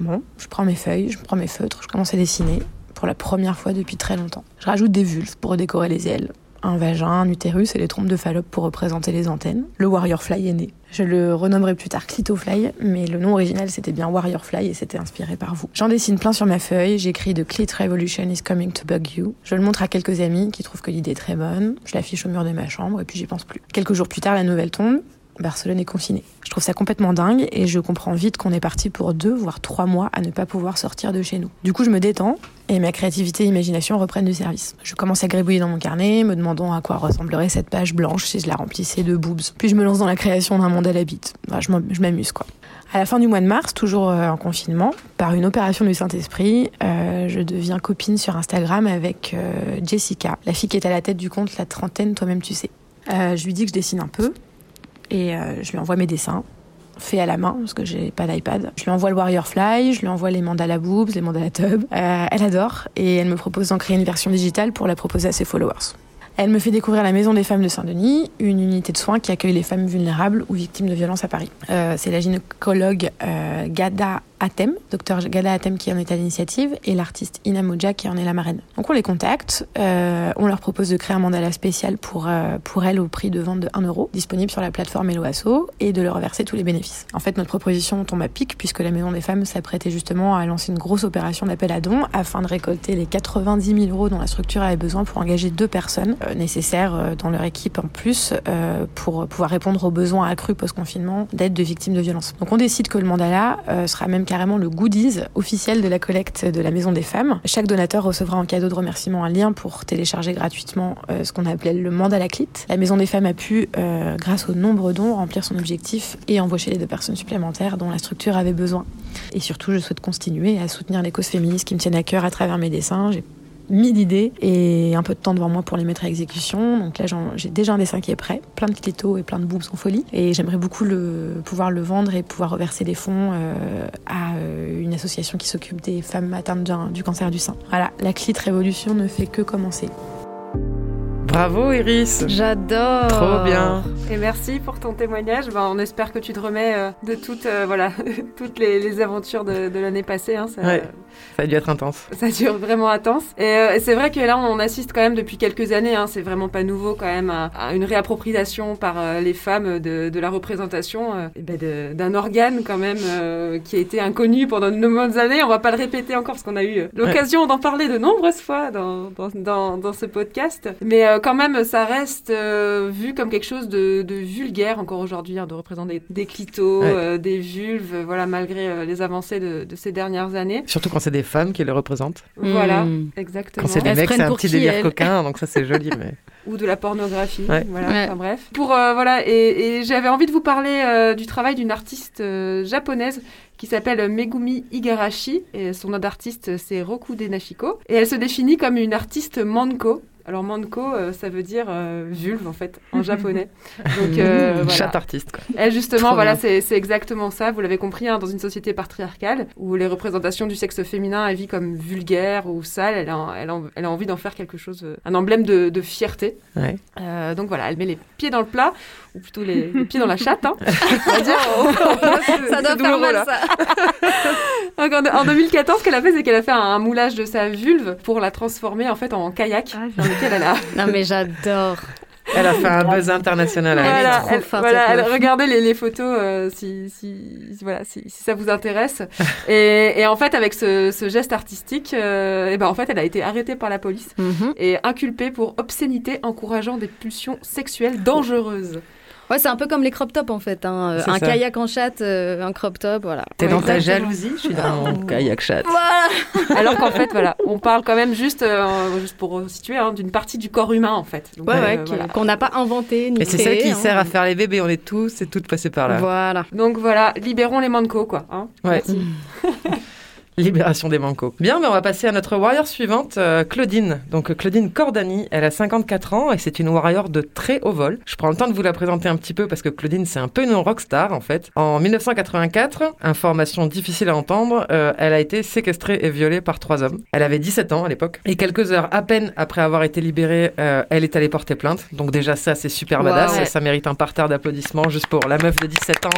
Speaker 12: Bon, je prends mes feuilles, je prends mes feutres, je commence à dessiner pour la première fois depuis très longtemps. Je rajoute des vulves pour décorer les ailes, un vagin, un utérus et les trompes de Fallope pour représenter les antennes. Le Warrior Fly est né. Je le renommerai plus tard Clitofly, mais le nom original c'était bien Warrior Fly et c'était inspiré par vous. J'en dessine plein sur ma feuille, j'écris The Clit Revolution is coming to bug you. Je le montre à quelques amis qui trouvent que l'idée est très bonne. Je l'affiche au mur de ma chambre et puis j'y pense plus. Quelques jours plus tard, la nouvelle tombe. Barcelone est confinée. Je trouve ça complètement dingue et je comprends vite qu'on est parti pour deux voire trois mois à ne pas pouvoir sortir de chez nous. Du coup, je me détends et ma créativité et imagination reprennent du service. Je commence à gribouiller dans mon carnet, me demandant à quoi ressemblerait cette page blanche si je la remplissais de boobs. Puis je me lance dans la création d'un monde à la bite. Je m'am- je m'amuse quoi. À la fin du mois de mars, toujours euh, en confinement, par une opération du Saint-Esprit, euh, je deviens copine sur Instagram avec euh, Jessica, la fille qui est à la tête du compte La Trentaine, toi-même tu sais. Je lui dis que je dessine un peu et euh, je lui envoie mes dessins faits à la main parce que j'ai pas d'iPad. Je lui envoie le Warrior Fly, je lui envoie les mandala boobs, les mandala tub. Euh, elle adore et elle me propose d'en créer une version digitale pour la proposer à ses followers. Elle me fait découvrir la Maison des Femmes de Saint-Denis, une unité de soins qui accueille les femmes vulnérables ou victimes de violences à Paris. Euh, c'est la gynécologue Gada Atem, docteur Gada Atem qui en est à l'initiative, et l'artiste Ina Moja qui en est la marraine. Donc on les contacte, euh, on leur propose de créer un mandala spécial pour, euh, pour elles au prix de vente de 1 euro, disponible sur la plateforme Eloasso, et de leur verser tous les bénéfices. En fait, notre proposition tombe à pic puisque la Maison des Femmes s'apprêtait justement à lancer une grosse opération d'appel à dons afin de récolter les 90 000 euros dont la structure avait besoin pour engager deux personnes euh, nécessaires euh, dans leur équipe en plus pour pouvoir répondre aux besoins accrus post-confinement d'aide de victimes de violences. Donc on décide que le mandala sera même carrément le goodies officiel de la collecte de la Maison des Femmes. Chaque donateur recevra en cadeau de remerciement un lien pour télécharger gratuitement euh, ce qu'on appelait le mandala clit. La Maison des Femmes a pu, euh, grâce au nombre dons, remplir son objectif et embaucher les deux personnes supplémentaires dont la structure avait besoin. Et surtout, je souhaite continuer à soutenir les causes féministes qui me tiennent à cœur à travers mes dessins. Mille idées et un peu de temps devant moi pour les mettre à exécution. Donc là, j'ai déjà un dessin qui est prêt, plein de clitos et plein de boobs en folie. Et j'aimerais beaucoup le, pouvoir le vendre et pouvoir reverser des fonds euh, à euh, une association qui s'occupe des femmes atteintes du cancer du sein. Voilà, la clit révolution ne fait que commencer.
Speaker 9: Bravo, Iris.
Speaker 10: J'adore.
Speaker 9: Trop bien.
Speaker 3: Et merci pour ton témoignage. Ben, on espère que tu te remets euh, de toutes, euh, voilà, toutes les, les aventures de, de l'année passée. hein. ça,
Speaker 9: Ouais. Ça a dû être intense.
Speaker 3: ça dure vraiment intense. Et, euh, et c'est vrai que là, on assiste quand même depuis quelques années, hein, c'est vraiment pas nouveau quand même, à, à une réappropriation par les femmes de, de la représentation ben, d'un organe quand même qui a été inconnu pendant de nombreuses années. On va pas le répéter encore parce qu'on a eu l'occasion d'en parler de nombreuses fois dans, dans, dans, dans ce podcast. Mais quand même, ça reste euh, vu comme quelque chose de, de vulgaire encore aujourd'hui, hein, de représenter des clitos,
Speaker 9: Ouais.
Speaker 3: euh, des vulves, euh, voilà, malgré euh, les avancées de, de ces dernières années.
Speaker 9: Surtout quand c'est des femmes qui les représentent.
Speaker 3: Voilà,
Speaker 10: Mm.
Speaker 3: exactement.
Speaker 9: Quand c'est des mecs, c'est
Speaker 10: prennent
Speaker 9: un
Speaker 10: pour
Speaker 9: petit délire
Speaker 10: elles
Speaker 9: coquin, donc ça c'est joli. Mais...
Speaker 3: ou de la pornographie,
Speaker 9: Ouais.
Speaker 3: voilà,
Speaker 10: Ouais.
Speaker 3: enfin bref. Pour euh, voilà, et, et j'avais envie de vous parler euh, du travail d'une artiste euh, japonaise qui s'appelle Megumi Igarashi et son nom d'artiste c'est Roku Denashiko et elle se définit comme une artiste manko Alors manko, euh, ça veut dire euh, vulve en fait, en japonais. Donc euh, voilà.
Speaker 9: Chat artiste, quoi.
Speaker 3: Elle justement,
Speaker 9: Trop
Speaker 3: voilà, c'est c'est exactement ça. Vous l'avez compris, hein, dans une société patriarcale où les représentations du sexe féminin est vue comme vulgaire ou sale, elle a, elle a, elle a envie d'en faire quelque chose, euh, un emblème de, de fierté.
Speaker 9: Ouais.
Speaker 3: Euh, donc voilà, elle met les pieds dans le plat, ou plutôt les, les pieds dans la chatte. Hein. On va dire.
Speaker 10: Ça doit faire mal,
Speaker 3: là.
Speaker 10: ça.
Speaker 3: Donc, en, en 2014, ce qu'elle a fait, c'est qu'elle a fait un, un moulage de sa vulve pour la transformer en fait en kayak dans lequel elle a.
Speaker 10: Non, mais j'adore.
Speaker 9: Elle a fait un buzz international. elle.
Speaker 3: Voilà,
Speaker 10: trop
Speaker 3: elle-
Speaker 10: forte,
Speaker 3: voilà, elle- regardez les, les photos euh, si, si, si- voilà, si, si ça vous intéresse. et, et en fait, avec ce, ce geste artistique, euh, eh ben, en fait, elle a été arrêtée par la police
Speaker 10: Mhm.
Speaker 3: et inculpée pour obscénité encourageant des pulsions sexuelles dangereuses.
Speaker 10: Ouais, c'est un peu comme les crop tops en fait. hein. Euh,
Speaker 9: C'est
Speaker 10: Un
Speaker 9: ça.
Speaker 10: kayak en chatte, euh, un crop top, voilà.
Speaker 9: T'es dans ta jalousie Je suis dans mon kayak chat.
Speaker 10: Voilà.
Speaker 3: Alors qu'en fait, voilà, on parle quand même juste, euh, juste pour situer, hein, d'une partie du corps humain en fait. Donc,
Speaker 10: Ouais,
Speaker 3: euh,
Speaker 10: ouais,
Speaker 3: voilà.
Speaker 10: qu'on n'a pas inventé ni
Speaker 9: Et c'est ça qui
Speaker 10: hein.
Speaker 9: sert à faire les bébés. On est tous et toutes passés par là.
Speaker 10: Voilà.
Speaker 3: Donc voilà, libérons les mancos, quoi. Hein.
Speaker 9: Ouais.
Speaker 3: Merci.
Speaker 9: Libération des mancos. Bien, mais on va passer à notre warrior suivante, euh, Claudine. Donc Claudine Cordani, elle a 54 ans et c'est une warrior de très haut vol. Je prends le temps de vous la présenter un petit peu parce que Claudine, c'est un peu une rockstar en fait. En 1984, information difficile à entendre, euh, elle a été séquestrée et violée par trois hommes. Elle avait 17 ans à l'époque et quelques heures à peine après avoir été libérée, euh, elle est allée porter plainte. Donc déjà ça, c'est super
Speaker 10: Wow.
Speaker 9: badass. Ça mérite un parterre d'applaudissements juste pour la meuf de 17 ans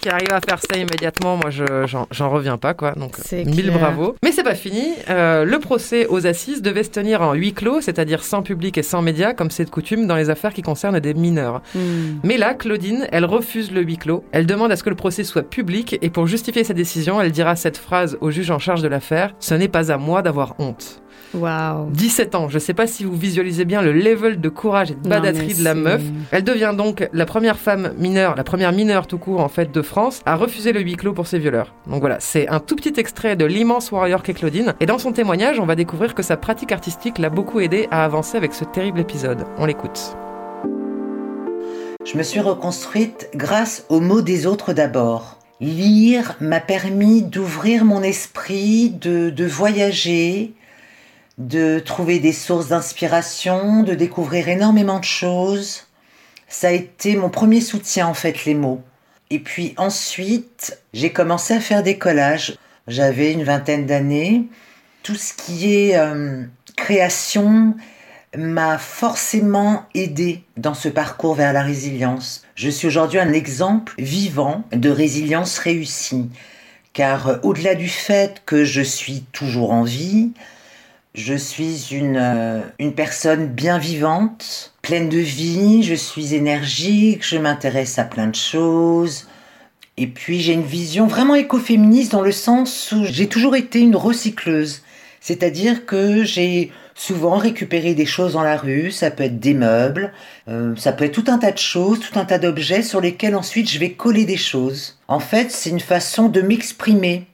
Speaker 9: qui arrive à faire ça immédiatement, moi je j'en reviens pas quoi. Donc mille bravo. Mais c'est pas fini. Euh, le procès aux assises devait se tenir en huis clos, c'est-à-dire sans public et sans médias, comme c'est de coutume dans les affaires qui concernent des mineurs.
Speaker 10: Hmm.
Speaker 9: Mais là, Claudine, elle refuse le huis clos. Elle demande à ce que le procès soit public et pour justifier sa décision, elle dira cette phrase au juge en charge de l'affaire "Ce n'est pas à moi d'avoir honte."
Speaker 10: Waouh.
Speaker 9: 17 ans, je sais pas si vous visualisez bien le level de courage et de
Speaker 10: mais
Speaker 9: de la meuf. Elle devient donc la première femme mineure, la première mineure tout court en fait de France à refuser le huis clos pour ses violeurs. Donc voilà, c'est un tout petit extrait de l'immense warrior qu'est Claudine. Et dans son témoignage, on va découvrir que sa pratique artistique l'a beaucoup aidé à avancer avec ce terrible épisode. On l'écoute.
Speaker 13: Je me suis reconstruite grâce aux mots des autres d'abord. Lire m'a permis d'ouvrir mon esprit, de, de voyager, de trouver des sources d'inspiration, de découvrir énormément de choses. Ça a été mon premier soutien en fait, les mots. Et puis ensuite, j'ai commencé à faire des collages. J'avais une vingtaine d'années. Tout ce qui est euh, création m'a forcément aidé dans ce parcours vers la résilience. Je suis aujourd'hui un exemple vivant de résilience réussie. Car euh, au-delà du fait que je suis toujours en vie, je suis une, euh, une personne bien vivante, pleine de vie, je suis énergique, je m'intéresse à plein de choses. Et puis j'ai une vision vraiment écoféministe dans le sens où j'ai toujours été une recycleuse. C'est-à-dire que j'ai souvent récupéré des choses dans la rue, ça peut être des meubles, euh, ça peut être tout un tas de choses, tout un tas d'objets sur lesquels ensuite je vais coller des choses. En fait, c'est une façon de m'exprimer.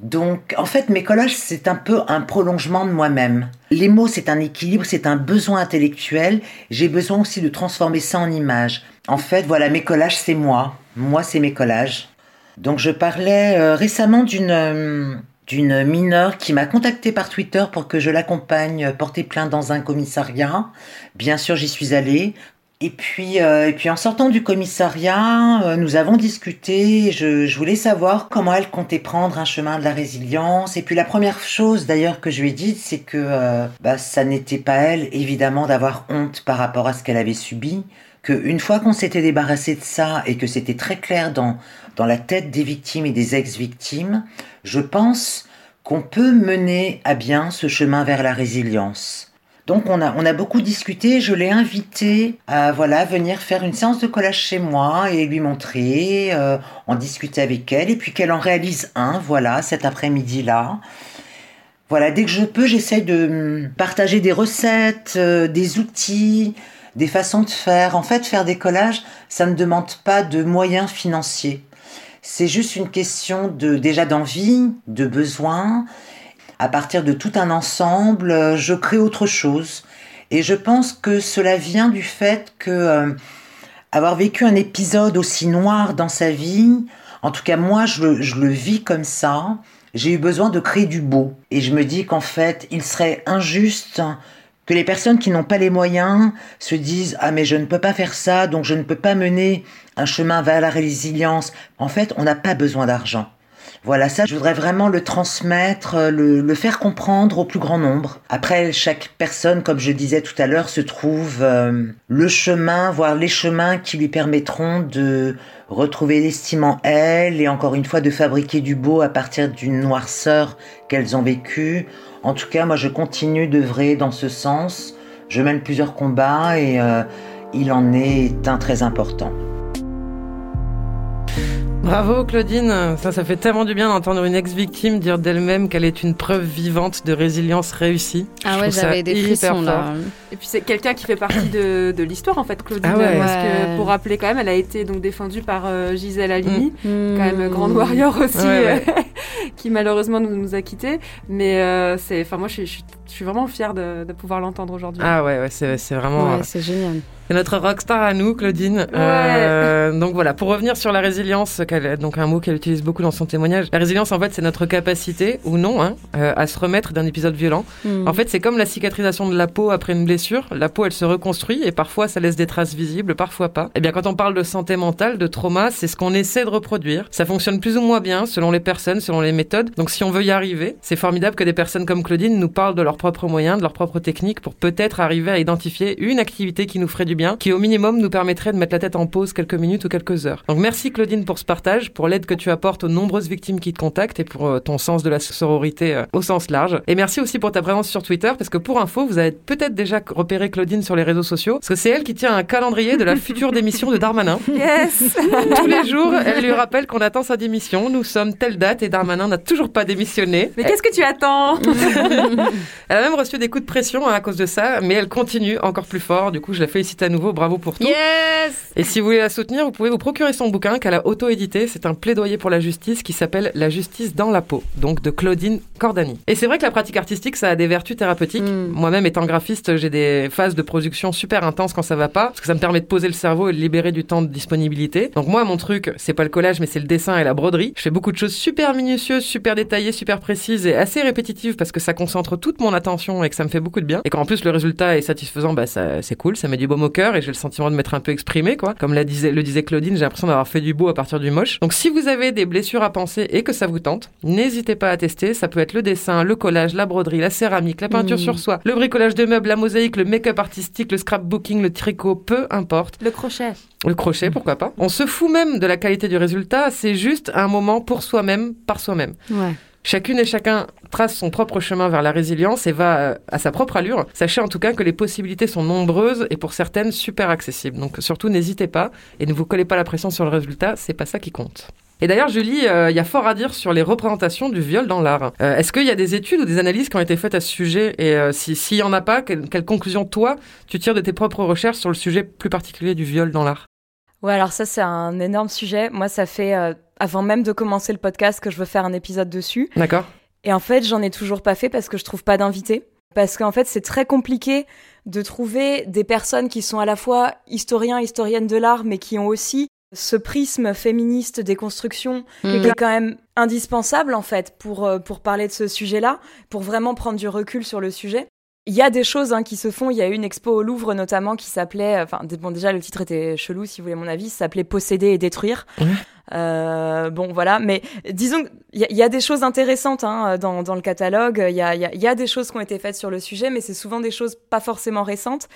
Speaker 13: Donc, en fait, mes collages, c'est un peu un prolongement de moi-même. Les mots, c'est un équilibre, c'est un besoin intellectuel. J'ai besoin aussi de transformer ça en images. En fait, voilà, mes collages, c'est moi. Moi, c'est mes collages. Donc, je parlais euh, récemment d'une euh, d'une mineure qui m'a contacté par Twitter pour que je l'accompagne porter plainte dans un commissariat. Bien sûr, j'y suis allée. Et puis, euh, et puis en sortant du commissariat, euh, nous avons discuté. Je, je voulais savoir comment elle comptait prendre un chemin de la résilience. Et puis la première chose d'ailleurs que je lui ai dite, c'est que euh, bah, ça n'était pas elle, évidemment, d'avoir honte par rapport à ce qu'elle avait subi. Que une fois qu'on s'était débarrassé de ça et que c'était très clair dans dans la tête des victimes et des ex-victimes, je pense qu'on peut mener à bien ce chemin vers la résilience. Donc on a, on a beaucoup discuté, je l'ai invité à voilà, venir faire une séance de collage chez moi et lui montrer, euh, en discuter avec elle, et puis qu'elle en réalise un, voilà, cet après-midi-là. Voilà, dès que je peux, j'essaie de hum, partager des recettes, euh, des outils, des façons de faire. En fait, faire des collages, ça ne demande pas de moyens financiers. C'est juste une question de déjà d'envie, de besoin. À partir de tout un ensemble, euh, je crée autre chose. Et je pense que cela vient du fait que euh, avoir vécu un épisode aussi noir dans sa vie, en tout cas moi je le, je le vis comme ça, j'ai eu besoin de créer du beau. Et je me dis qu'en fait, il serait injuste Que les personnes qui n'ont pas les moyens se disent ah mais je ne peux pas faire ça donc je ne peux pas mener un chemin vers la résilience. En fait, on n'a pas besoin d'argent. Voilà, ça, je voudrais vraiment le transmettre, euh, le, faire comprendre au plus grand nombre. Après, chaque personne, comme je disais tout à l'heure, se trouve euh, le chemin, voire les chemins qui lui permettront de retrouver l'estime en elle et encore une fois de fabriquer du beau à partir d'une noirceur qu'elles ont vécue. En tout cas, moi, je continue d'œuvrer dans ce sens. Je mène plusieurs combats et euh, il en est un très important.
Speaker 9: Bravo Claudine, ça ça fait tellement du bien d'entendre une ex-victime dire d'elle-même qu'elle est une preuve vivante de résilience réussie.
Speaker 10: Ah ouais, j'avais des frissons là.
Speaker 3: Et puis c'est quelqu'un qui fait partie de, de l'histoire en fait, Claudine.
Speaker 9: Ah ouais.
Speaker 3: Parce que pour rappeler quand même, elle a été donc défendue par euh, Gisèle Halimi, mmh. quand même grande warrior aussi, ouais, ouais. qui malheureusement nous, nous a quittés. Mais euh, c'est, enfin moi je suis, je, vraiment fière de, de pouvoir l'entendre aujourd'hui.
Speaker 9: Ah ouais, ouais c'est, c'est vraiment.
Speaker 10: Ouais, c'est génial.
Speaker 9: C'est notre rockstar à nous, Claudine.
Speaker 3: Ouais.
Speaker 9: Euh, donc voilà, pour revenir sur la résilience, donc un mot qu'elle utilise beaucoup dans son témoignage. La résilience, en fait, c'est notre capacité, ou non, hein, euh, à se remettre d'un épisode violent.
Speaker 10: Hmm.
Speaker 9: Mm. En fait, c'est comme la cicatrisation de la peau après une blessure. La peau, elle se reconstruit et parfois, ça laisse des traces visibles, parfois pas. Et eh bien, quand on parle de santé mentale, de trauma, c'est ce qu'on essaie de reproduire. Ça fonctionne plus ou moins bien selon les personnes, selon les méthodes. Donc, si on veut y arriver, c'est formidable que des personnes comme Claudine nous parlent de leurs propres moyens, de leurs propres techniques pour peut-être arriver à identifier une activité qui nous ferait du bien, qui au minimum nous permettrait de mettre la tête en pause quelques minutes ou quelques heures. Donc merci Claudine pour ce partage, pour l'aide que tu apportes aux nombreuses victimes qui te contactent et pour euh, ton sens de la sororité euh, au sens large. Et merci aussi pour ta présence sur Twitter parce que pour info, vous avez peut-être déjà repéré Claudine sur les réseaux sociaux parce que c'est elle qui tient un calendrier de la future démission de Darmanin.
Speaker 3: Yes
Speaker 9: Tous les jours, elle lui rappelle qu'on attend sa démission. Nous sommes telle date et Darmanin n'a toujours pas démissionné.
Speaker 3: Mais qu'est-ce que tu attends?
Speaker 9: Elle a même reçu des coups de pression hein, à cause de ça, mais elle continue encore plus fort. Du coup, je la félicite à nouveau. Bravo pour tout.
Speaker 10: Yes
Speaker 9: Et si vous voulez la soutenir, vous pouvez vous procurer son bouquin qu'elle a auto-édité. C'est un plaidoyer pour la justice qui s'appelle La justice dans la peau, donc de Claudine Cordani. Et c'est vrai que la pratique artistique, ça a des vertus thérapeutiques.
Speaker 10: Mm.
Speaker 9: Moi-même, étant graphiste, j'ai des phases de production super intenses quand ça va pas, parce que ça me permet de poser le cerveau et de libérer du temps de disponibilité. Donc moi, mon truc, c'est pas le collage, mais c'est le dessin et la broderie. Je fais beaucoup de choses super minutieuses, super détaillées, super précises et assez répétitives parce que ça concentre toute mon attention et que ça me fait beaucoup de bien. Et quand en plus le résultat est satisfaisant, bah ça, c'est cool, ça met du baume au cœur et j'ai le sentiment de m'être un peu exprimé, quoi. Comme la disait, le disait Claudine, j'ai l'impression d'avoir fait du beau à partir du moche. Donc si vous avez des blessures à penser et que ça vous tente, n'hésitez pas à tester. Ça peut être le dessin, le collage, la broderie, la céramique, la peinture
Speaker 10: Mmh.
Speaker 9: sur soie, le bricolage de meubles, la mosaïque, le make-up artistique, le scrapbooking, le tricot, peu importe.
Speaker 3: Le crochet.
Speaker 9: Le crochet, pourquoi pas. On se fout même de la qualité du résultat, c'est juste un moment pour soi-même, par soi-même.
Speaker 10: Ouais.
Speaker 9: Chacune et chacun trace son propre chemin vers la résilience et va euh, à sa propre allure. Sachez en tout cas que les possibilités sont nombreuses et pour certaines super accessibles. Donc surtout n'hésitez pas et ne vous collez pas la pression sur le résultat, c'est pas ça qui compte. Et d'ailleurs, Julie, il euh, y a fort à dire sur les représentations du viol dans l'art. Euh, Est-ce qu'il y a des études ou des analyses qui ont été faites à ce sujet? Et s'il si y en a pas, quelle conclusion, toi, tu tires de tes propres recherches sur le sujet plus particulier du viol dans l'art?
Speaker 8: Ouais, alors ça, c'est un énorme sujet. Moi, ça fait, euh, avant même de commencer le podcast, que je veux faire un épisode dessus.
Speaker 9: D'accord.
Speaker 8: Et en fait, j'en ai toujours pas fait parce que je trouve pas d'invités. Parce qu'en fait, c'est très compliqué de trouver des personnes qui sont à la fois historiens, historiennes de l'art, mais qui ont aussi ce prisme féministe des constructions
Speaker 10: Mhm.
Speaker 8: qui est quand même indispensable en fait pour euh, pour parler de ce sujet-là, pour vraiment prendre du recul sur le sujet. Il y a des choses hein, qui se font. Il y a eu une expo au Louvre notamment qui s'appelait, enfin bon déjà le titre était chelou si vous voulez mon avis, s'appelait Posséder et détruire. Euh, bon voilà, mais disons il y, a- il y a des choses intéressantes hein, dans, dans le catalogue. Il y a, y, a, il y a des choses qui ont été faites sur le sujet, mais c'est souvent des choses pas forcément récentes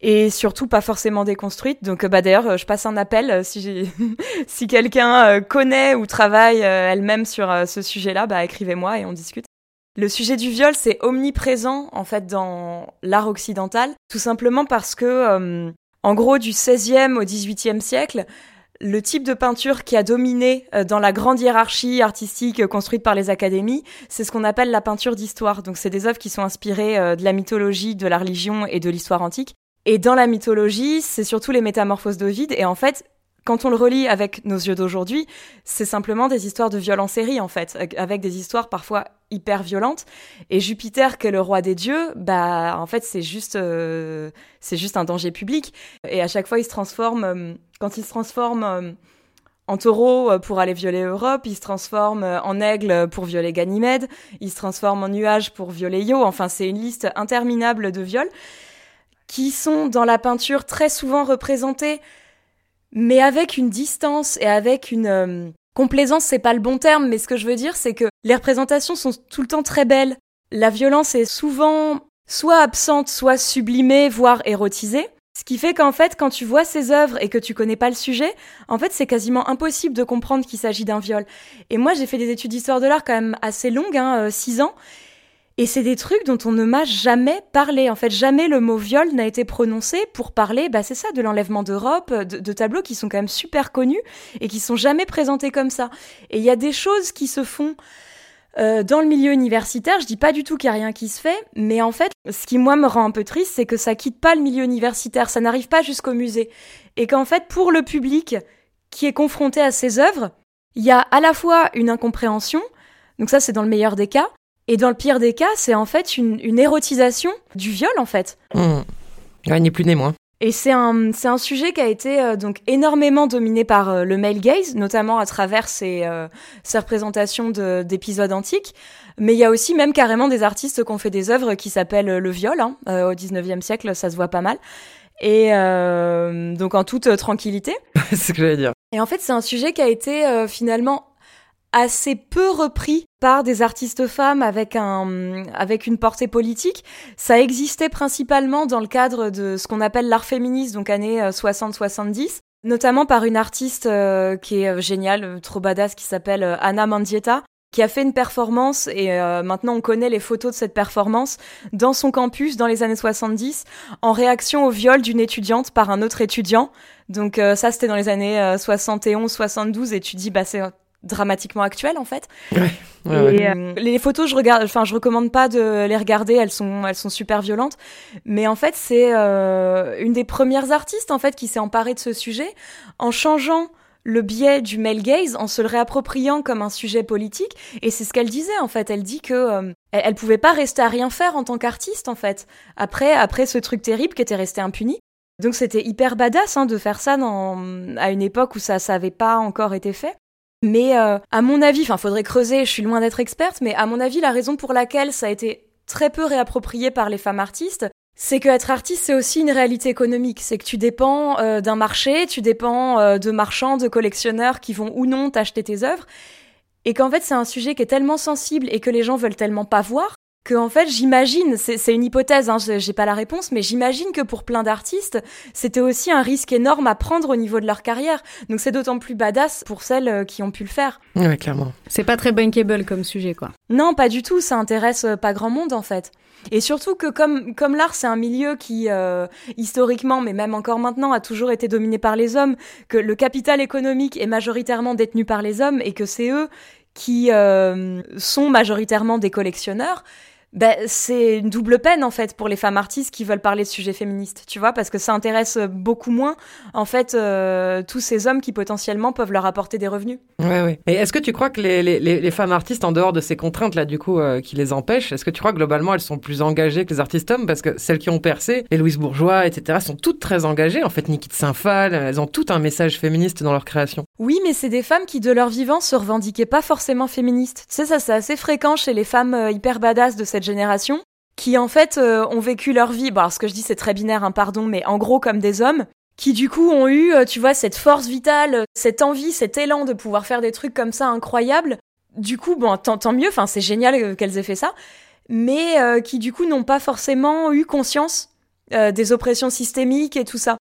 Speaker 8: et surtout pas forcément déconstruites. Donc euh, bah d'ailleurs, euh, je passe un appel euh, si si quelqu'un euh, connaît ou travaille euh, elle-même sur euh, ce sujet-là, bah écrivez-moi et on discute. Le sujet du viol, c'est omniprésent en fait dans l'art occidental, tout simplement parce que euh, en gros du 16e au 18e siècle, le type de peinture qui a dominé euh, dans la grande hiérarchie artistique construite par les académies, c'est ce qu'on appelle la peinture d'histoire. Donc c'est des œuvres qui sont inspirées euh, de la mythologie, de la religion et de l'histoire antique. Et dans la mythologie, c'est surtout les métamorphoses d'Ovide. Et en fait, quand on le relit avec nos yeux d'aujourd'hui, c'est simplement des histoires de viol en série, en fait, avec des histoires parfois hyper violentes. Et Jupiter, qui est le roi des dieux, bah, en fait, c'est juste, euh, c'est juste un danger public. Et à chaque fois, il se transforme, euh, quand il se transforme euh, en taureau pour aller violer Europe, il se transforme en aigle pour violer Ganymède, il se transforme en nuage pour violer Io. Enfin, c'est une liste interminable de viols qui sont dans la peinture très souvent représentés, mais avec une distance et avec une euh, complaisance, c'est pas le bon terme, mais ce que je veux dire, c'est que les représentations sont tout le temps très belles. La violence est souvent soit absente, soit sublimée, voire érotisée. Ce qui fait qu'en fait, quand tu vois ces œuvres et que tu connais pas le sujet, en fait, c'est quasiment impossible de comprendre qu'il s'agit d'un viol. Et moi, j'ai fait des études d'histoire de l'art quand même assez longues, hein, 6 euh, ans. Et c'est des trucs dont on ne m'a jamais parlé. En fait, jamais le mot viol n'a été prononcé pour parler, bah c'est ça, de l'enlèvement d'Europe, de, tableaux qui sont quand même super connus et qui sont jamais présentés comme ça. Et il y a des choses qui se font euh, dans le milieu universitaire, je dis pas du tout qu'il y a rien qui se fait, mais en fait, ce qui moi me rend un peu triste, c'est que ça quitte pas le milieu universitaire, ça n'arrive pas jusqu'au musée, et qu'en fait, pour le public qui est confronté à ces œuvres, il y a à la fois une incompréhension, donc ça c'est dans le meilleur des cas, et dans le pire des cas, c'est en fait une, érotisation du viol en fait.
Speaker 9: Mmh. ni plus ni moins.
Speaker 8: Et c'est un, c'est un sujet qui a été euh, donc énormément dominé par euh, le male gaze, notamment à travers ses, euh, ses représentations de, d'épisodes antiques. Mais il y a aussi même carrément des artistes qui ont fait des œuvres qui s'appellent le viol. Hein, au 19e siècle, ça se voit pas mal. Et donc en toute tranquillité.
Speaker 9: c'est ce que j'allais dire.
Speaker 8: Et en fait, c'est un sujet qui a été finalement assez peu repris par des artistes femmes avec un avec une portée politique. Ça existait principalement dans le cadre de ce qu'on appelle l'art féministe, donc années 60-70, euh, notamment par une artiste euh, qui est euh, géniale, trop badass, qui s'appelle Anna Mandietta, qui a fait une performance et maintenant on connaît les photos de cette performance dans son campus dans les années 70 en réaction au viol d'une étudiante par un autre étudiant. Donc ça c'était dans les années 71-72 et tu dis bah c'est dramatiquement actuel en fait.
Speaker 9: Ouais,
Speaker 8: euh, les photos, je regarde, enfin, je recommande pas de les regarder. Elles sont, elles sont super violentes. Mais en fait, c'est euh, une des premières artistes en fait qui s'est emparée de ce sujet en changeant le biais du male gaze, en se le réappropriant comme un sujet politique. Et c'est ce qu'elle disait en fait. Elle dit que euh, elle, pouvait pas rester à rien faire en tant qu'artiste en fait. Après, après ce truc terrible qui était resté impuni. Donc c'était hyper badass hein, de faire ça dans, à une époque où ça, ça avait pas encore été fait. Mais euh, à mon avis, enfin, faudrait creuser, je suis loin d'être experte, mais à mon avis, la raison pour laquelle ça a été très peu réapproprié par les femmes artistes, c'est que être artiste, c'est aussi une réalité économique. C'est que tu dépends euh, d'un marché, tu dépends euh, de marchands, de collectionneurs qui vont ou non t'acheter tes œuvres. Et qu'en fait, c'est un sujet qui est tellement sensible et que les gens veulent tellement pas voir que en fait j'imagine, c'est une hypothèse, hein, j'ai pas la réponse, mais j'imagine que pour plein d'artistes, c'était aussi un risque énorme à prendre au niveau de leur carrière. Donc c'est d'autant plus badass pour celles euh, qui ont pu le faire.
Speaker 9: Ouais, clairement.
Speaker 10: C'est pas très bankable comme sujet, quoi.
Speaker 8: Non, pas du tout. Ça intéresse euh, pas grand monde en fait. Et surtout que comme comme l'art c'est un milieu qui euh, historiquement mais même encore maintenant a toujours été dominé par les hommes, que le capital économique est majoritairement détenu par les hommes et que c'est eux qui sont majoritairement des collectionneurs, ben, c'est une double peine en fait pour les femmes artistes qui veulent parler de sujets féministes, tu vois, parce que ça intéresse beaucoup moins en fait euh, tous ces hommes qui potentiellement peuvent leur apporter des revenus.
Speaker 9: Ouais, ouais. Et est-ce que tu crois que les, les, les, femmes artistes, en dehors de ces contraintes là, du coup, euh, qui les empêchent, est-ce que tu crois que globalement elles sont plus engagées que les artistes hommes? Parce que celles qui ont percé, les Louise Bourgeois, etc., sont toutes très engagées. En fait, Niki de Saint-Phal, elles ont tout un message féministe dans leur création.
Speaker 8: Oui, mais c'est des femmes qui, de leur vivant, se revendiquaient pas forcément féministes. Tu sais, ça c'est assez fréquent chez les femmes euh, hyper badass de cette génération qui en fait euh, ont vécu leur vie, bon alors ce que je dis c'est très binaire, hein, pardon, mais en gros comme des hommes, qui du coup ont eu, euh, tu vois, cette force vitale, cette envie, cet élan de pouvoir faire des trucs comme ça incroyables. Du coup, bon, tant, tant mieux, enfin c'est génial euh, qu'elles aient fait ça, mais qui du coup n'ont pas forcément eu conscience des oppressions systémiques et tout ça.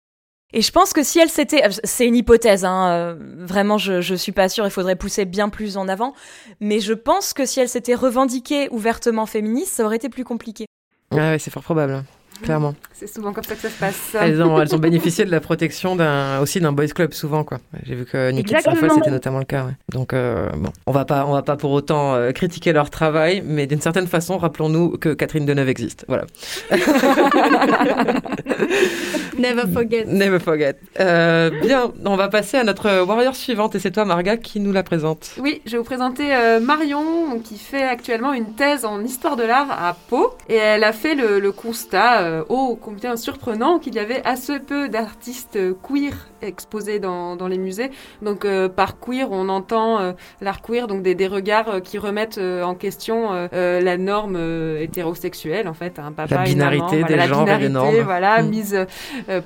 Speaker 8: Et je pense que si elle s'était, c'est une hypothèse, hein, euh, vraiment, je, je suis pas sûre, il faudrait pousser bien plus en avant, mais je pense que si elle s'était revendiquée ouvertement féministe, ça aurait été plus compliqué.
Speaker 9: ouais, c'est fort probable clairement.
Speaker 3: C'est souvent comme ça que ça se passe.
Speaker 9: Elles ont, elles ont bénéficié de la protection d'un, aussi d'un boys club souvent quoi. J'ai vu que Nikki Saint-Phal c'était notamment le cas. Donc euh, bon, on va pas, on va pas pour autant euh, critiquer leur travail, mais d'une certaine façon, rappelons-nous que Catherine Deneuve existe. Voilà.
Speaker 10: Never forget.
Speaker 9: Never forget. Euh, bien, on va passer à notre warrior suivante et c'est toi Marga qui nous la présente.
Speaker 3: Oui, je vais vous présenter Marion qui fait actuellement une thèse en histoire de l'art à Pau et elle a fait le, le constat euh, oh combien surprenant qu'il y avait assez peu d'artistes queer exposés dans, dans les musées. Donc euh, par queer, on entend euh, l'art queer, donc des, des regards euh, qui remettent en question la norme hétérosexuelle en fait, un papa,
Speaker 9: La
Speaker 3: maman,
Speaker 9: binarité des
Speaker 3: voilà, la
Speaker 9: genres et des
Speaker 3: binarité,
Speaker 9: normes.
Speaker 3: voilà,
Speaker 9: Mm.
Speaker 3: mise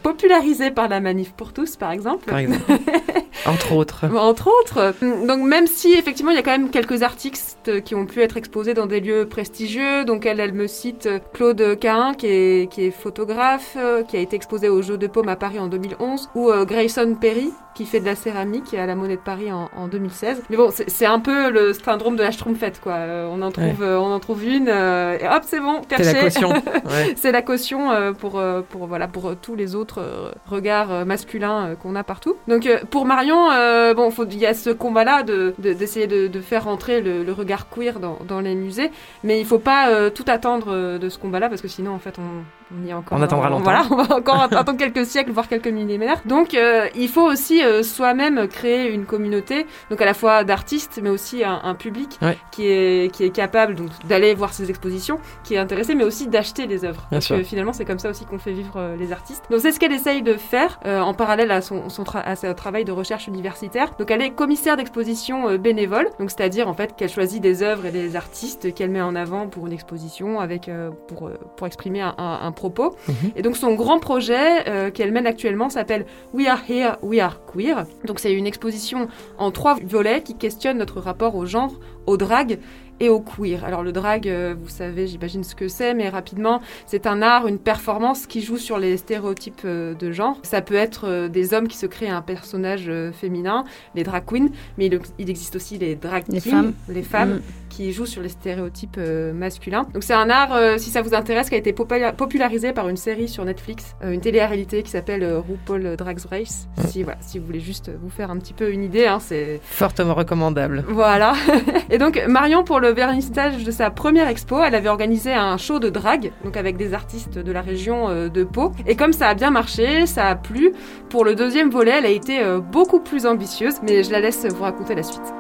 Speaker 3: popularisée par la manif pour tous par exemple.
Speaker 9: Par exemple. Entre autres.
Speaker 3: Entre autres. Donc même si effectivement il y a quand même quelques artistes qui ont pu être exposés dans des lieux prestigieux. Donc elle, elle me cite Claude Cahin qui est, qui est photographe, euh, qui a été exposé au Jeu de Paume à Paris en 2011, ou euh, Grayson Perry qui fait de la céramique à la Monnaie de Paris en, en 2016. Mais bon, c'est un peu le syndrome de la Schtroumpfette quoi. Euh, on en trouve,
Speaker 9: Ouais.
Speaker 3: on en trouve une et hop c'est bon,
Speaker 9: C'est la
Speaker 3: perché.
Speaker 9: caution, ouais.
Speaker 3: c'est la caution pour pour voilà pour tous les autres regards masculins qu'on a partout. Donc pour Euh, bon, il y a ce combat-là de de- d'essayer de, de faire rentrer le, regard queer dans, les musées, mais il faut pas euh, tout attendre euh, de ce combat-là parce que sinon en fait on, on y est encore.
Speaker 9: On attendra longtemps.
Speaker 3: Voilà, on va encore attendre quelques siècles, voire quelques millénaires. Donc euh, il faut aussi euh, soi-même créer une communauté, donc à la fois d'artistes, mais aussi un, un public
Speaker 9: Ouais.
Speaker 3: qui est qui est capable donc d'aller voir ces expositions, qui est intéressé, mais aussi d'acheter des œuvres.
Speaker 9: Bien
Speaker 3: Parce
Speaker 9: sûr.
Speaker 3: que finalement c'est comme ça aussi qu'on fait vivre euh, les artistes. Donc c'est ce qu'elle essaye de faire euh, en parallèle à son, son tra- à son travail de recherche universitaire. Donc elle est commissaire d'exposition euh, bénévole, donc c'est-à-dire en fait qu'elle choisit des œuvres et des artistes qu'elle met en avant pour une exposition avec euh, pour pour exprimer un, un- un propos.
Speaker 9: Mhm.
Speaker 3: Et donc son grand projet euh, qu'elle mène actuellement s'appelle We Are Here, We Are Queer. Donc c'est une exposition en trois volets qui questionne notre rapport au genre, au drag et au queer. Alors le drag, euh, vous savez, j'imagine ce que c'est, mais rapidement, c'est un art, une performance qui joue sur les stéréotypes euh, de genre. Ça peut être euh, des hommes qui se créent un personnage féminin, les drag queens, mais il, existe aussi les drag
Speaker 10: Les
Speaker 3: kings,
Speaker 10: femmes.
Speaker 3: les femmes
Speaker 10: Mm.
Speaker 3: qui jouent sur les stéréotypes masculins. Donc c'est un art, si ça vous intéresse, qui a été popula- popularisé par une série sur Netflix, une télé-réalité qui s'appelle RuPaul Drag Race. Si, voilà, si vous voulez juste vous faire un petit peu une idée, hein, c'est
Speaker 9: Fortement recommandable.
Speaker 3: voilà. Et donc Marion, pour le vernissage de sa première expo, elle avait organisé un show de drague, donc avec des artistes de la région euh, de Pau. Et comme ça a bien marché, ça a plu. Pour le deuxième volet, elle a été euh, beaucoup plus ambitieuse, mais je la laisse vous raconter la suite.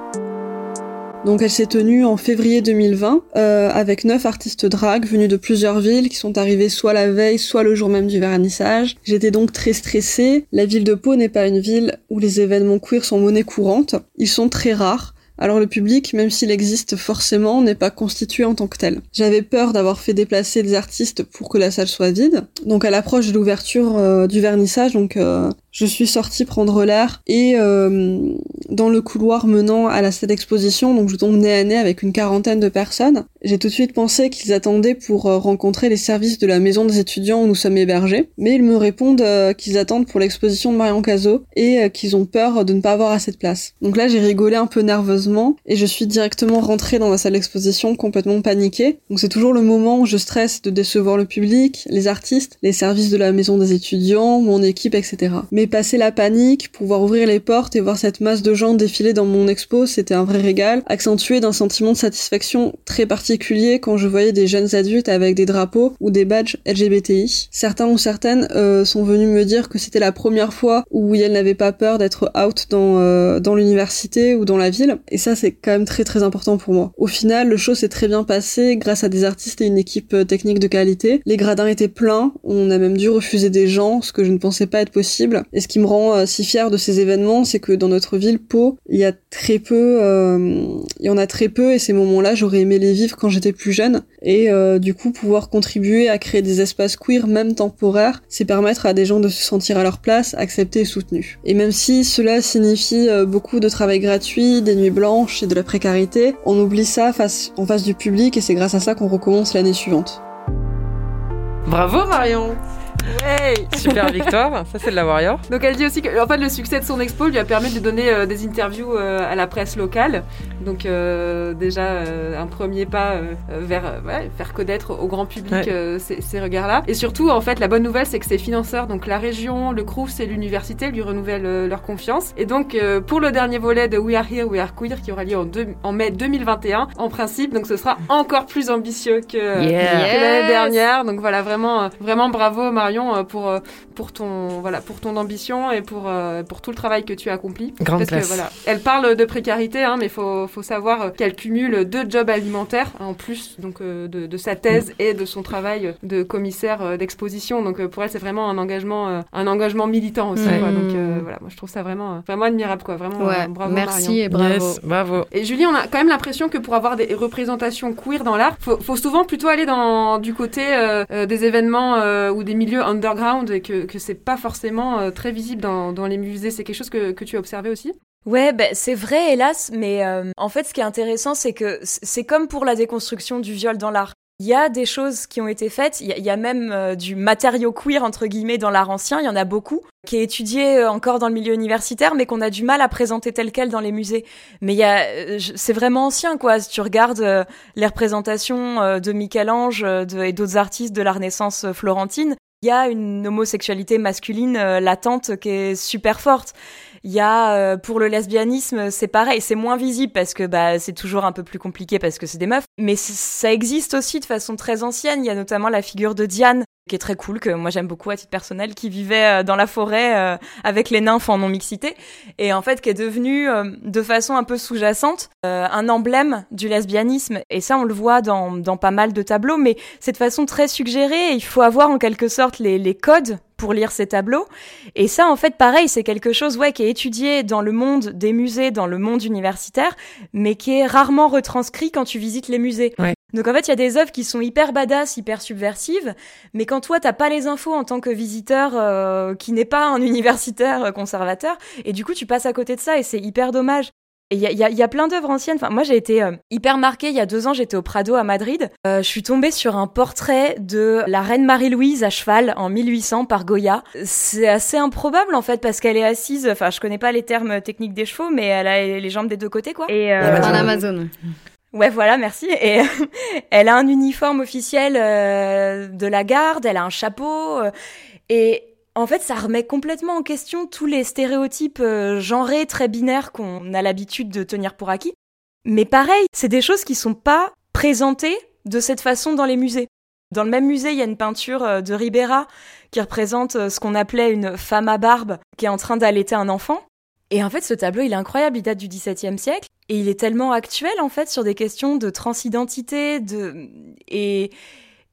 Speaker 14: Donc elle s'est tenue en février 2020 euh, avec neuf artistes drag venus de plusieurs villes qui sont arrivés soit la veille, soit le jour même du vernissage. J'étais donc très stressée. La ville de Pau n'est pas une ville où les événements queer sont monnaie courante. Ils sont très rares. Alors le public, même s'il existe forcément, n'est pas constitué en tant que tel. J'avais peur d'avoir fait déplacer des artistes pour que la salle soit vide. Donc à l'approche de l'ouverture euh, du vernissage, donc euh, je suis sortie prendre l'air et euh, dans le couloir menant à la salle d'exposition, donc je tombe nez à nez avec une quarantaine de personnes. J'ai tout de suite pensé qu'ils attendaient pour rencontrer les services de la maison des étudiants où nous sommes hébergés, mais ils me répondent qu'ils attendent pour l'exposition de Marion Cazot et qu'ils ont peur de ne pas avoir assez de place. Donc là j'ai rigolé un peu nerveusement et je suis directement rentrée dans la salle d'exposition complètement paniquée. Donc c'est toujours le moment où je stresse de décevoir le public, les artistes, les services de la maison des étudiants, mon équipe, etc. Mais passer la panique, pouvoir ouvrir les portes et voir cette masse de gens défiler dans mon expo, c'était un vrai régal, accentué d'un sentiment de satisfaction très particulier quand je voyais des jeunes adultes avec des drapeaux ou des badges LGBTI. Certains ou certaines euh, sont venus me dire que c'était la première fois où elles n'avaient pas peur d'être out dans, euh, l'université ou dans la ville. Ça, c'est quand même très très important pour moi. Au final, le show s'est très bien passé grâce à des artistes et une équipe euh, technique de qualité. Les gradins étaient pleins, on a même dû refuser des gens, ce que je ne pensais pas être possible. Et ce qui me rend euh, si fière de ces événements, c'est que dans notre ville, Pau, il y a très peu, euh, il y en a très peu, et ces moments-là, j'aurais aimé les vivre quand j'étais plus jeune. Et euh, du coup, pouvoir contribuer à créer des espaces queer, même temporaires, c'est permettre à des gens de se sentir à leur place, acceptés et soutenus. Et même si cela signifie beaucoup de travail gratuit, des nuits blanches et de la précarité, on oublie ça en face du public et c'est grâce à ça qu'on recommence l'année suivante.
Speaker 9: Bravo Marion
Speaker 3: Ouais
Speaker 9: Super victoire, ça c'est de la Warrior.
Speaker 3: Donc elle dit aussi que en fait, le succès de son expo lui a permis de donner euh, des interviews euh, à la presse locale. Donc euh, déjà euh, un premier pas euh, vers euh, ouais, faire connaître au grand public
Speaker 9: Ouais.
Speaker 3: euh, ces, ces regards-là. Et surtout en fait la bonne nouvelle c'est que ses financeurs, donc la région, le CRUFS et l'université lui renouvellent euh, leur confiance. Et donc euh, pour le dernier volet de We Are Here, We Are Queer qui aura lieu en, deux- en mai 2021, en principe donc ce sera encore plus ambitieux que,
Speaker 9: Yeah.
Speaker 3: que l'année dernière. Donc voilà vraiment vraiment bravo Marion. Marion pour pour ton voilà pour ton ambition et pour pour tout le travail que tu as accompli.
Speaker 9: Grande
Speaker 3: Parce
Speaker 9: classe.
Speaker 3: que voilà, elle parle de précarité, hein, mais faut faut savoir qu'elle cumule deux jobs alimentaires en plus donc de, de sa thèse et de son travail de commissaire d'exposition. Donc pour elle c'est vraiment un engagement un engagement militant aussi.
Speaker 10: Mm.
Speaker 3: Quoi. Donc voilà, moi je trouve ça vraiment vraiment admirable quoi. Vraiment
Speaker 10: ouais,
Speaker 3: bravo
Speaker 10: merci
Speaker 3: Marion.
Speaker 10: et bravo.
Speaker 9: Yes, bravo.
Speaker 3: Et Julie, on a quand même l'impression que pour avoir des représentations queer dans l'art, faut, faut souvent plutôt aller dans du côté euh, euh, des événements euh, ou des milieux underground et que, que c'est pas forcément euh, très visible dans, dans les musées. C'est quelque chose que, que tu as observé aussi?
Speaker 8: Ouais, ben c'est vrai, hélas, mais euh, en fait, ce qui est intéressant, c'est que c'est comme pour la déconstruction du viol dans l'art. Il y a des choses qui ont été faites, il y, a même euh, du matériau queer, entre guillemets, dans l'art ancien, il y en a beaucoup, qui est étudié encore dans le milieu universitaire, mais qu'on a du mal à présenter tel quel dans les musées. Mais il y a, c'est vraiment ancien, quoi. Si tu regardes les représentations de Michel-Ange et d'autres artistes de la Renaissance florentine, il y a une homosexualité masculine euh, latente qui est super forte. Il y a euh, pour le lesbianisme, c'est pareil, c'est moins visible parce que bah c'est toujours un peu plus compliqué parce que c'est des meufs, mais ça existe aussi de façon très ancienne. Il y a notamment la figure de Diane qui est très cool que moi j'aime beaucoup à titre personnel qui vivait euh, dans la forêt euh, avec les nymphes en non mixité et en fait qui est devenue euh, de façon un peu sous-jacente un emblème du lesbianisme et ça on le voit dans dans pas mal de tableaux mais c'est de façon très suggérée il faut avoir en quelque sorte les les codes pour lire ces tableaux. Et ça, en fait, pareil, c'est quelque chose ouais, qui est étudié dans le monde des musées, dans le monde universitaire, mais qui est rarement retranscrit quand tu visites les musées. Donc en fait, il y a des œuvres qui sont hyper badass, hyper subversives, mais quand toi, t'as pas les infos en tant que visiteur euh, qui n'est pas un universitaire conservateur, et du coup, tu passes à côté de ça, et c'est hyper dommage. Et il y a, y, a, y a, plein d'œuvres anciennes. Enfin, moi, j'ai été euh, hyper marquée. Il y a deux ans, j'étais au Prado à Madrid. Euh, je suis tombée sur un portrait de la reine Marie-Louise à cheval en 1800 par Goya. C'est assez improbable en fait parce qu'elle est assise. Enfin, je connais pas les termes techniques des chevaux, mais elle a les jambes des deux côtés, quoi.
Speaker 10: Et euh, en Amazon.
Speaker 8: Ouais, voilà, merci. Et elle a un uniforme officiel euh, de la garde. Elle a un chapeau. euh, et en fait, ça remet complètement en question tous les stéréotypes euh, genrés, très binaires qu'on a l'habitude de tenir pour acquis. Mais pareil, c'est des choses qui sont pas présentées de cette façon dans les musées. Dans le même musée, il y a une peinture de Ribera qui représente ce qu'on appelait une femme à barbe qui est en train d'allaiter un enfant. Et en fait, ce tableau, il est incroyable, il date du XVIIe siècle et il est tellement actuel en fait sur des questions de transidentité, de et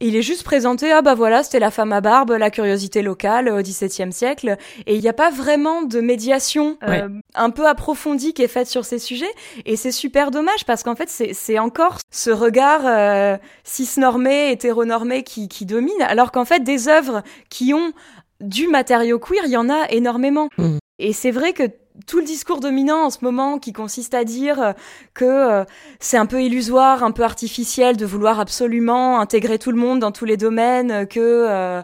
Speaker 8: et il est juste présenté, ah bah voilà, c'était la femme à barbe, la curiosité locale au XVIIe siècle. Et il n'y a pas vraiment de médiation
Speaker 9: Ouais.
Speaker 8: euh, un peu approfondie qui est faite sur ces sujets. Et c'est super dommage parce qu'en fait, c'est encore ce regard euh, cisnormé, hétéronormé qui, qui domine. Alors qu'en fait, des œuvres qui ont du matériau queer, il y en a énormément.
Speaker 9: Mm.
Speaker 8: Et c'est vrai que tout le discours dominant en ce moment qui consiste à dire euh, que euh, c'est un peu illusoire, un peu artificiel de vouloir absolument intégrer tout le monde dans tous les domaines, euh, que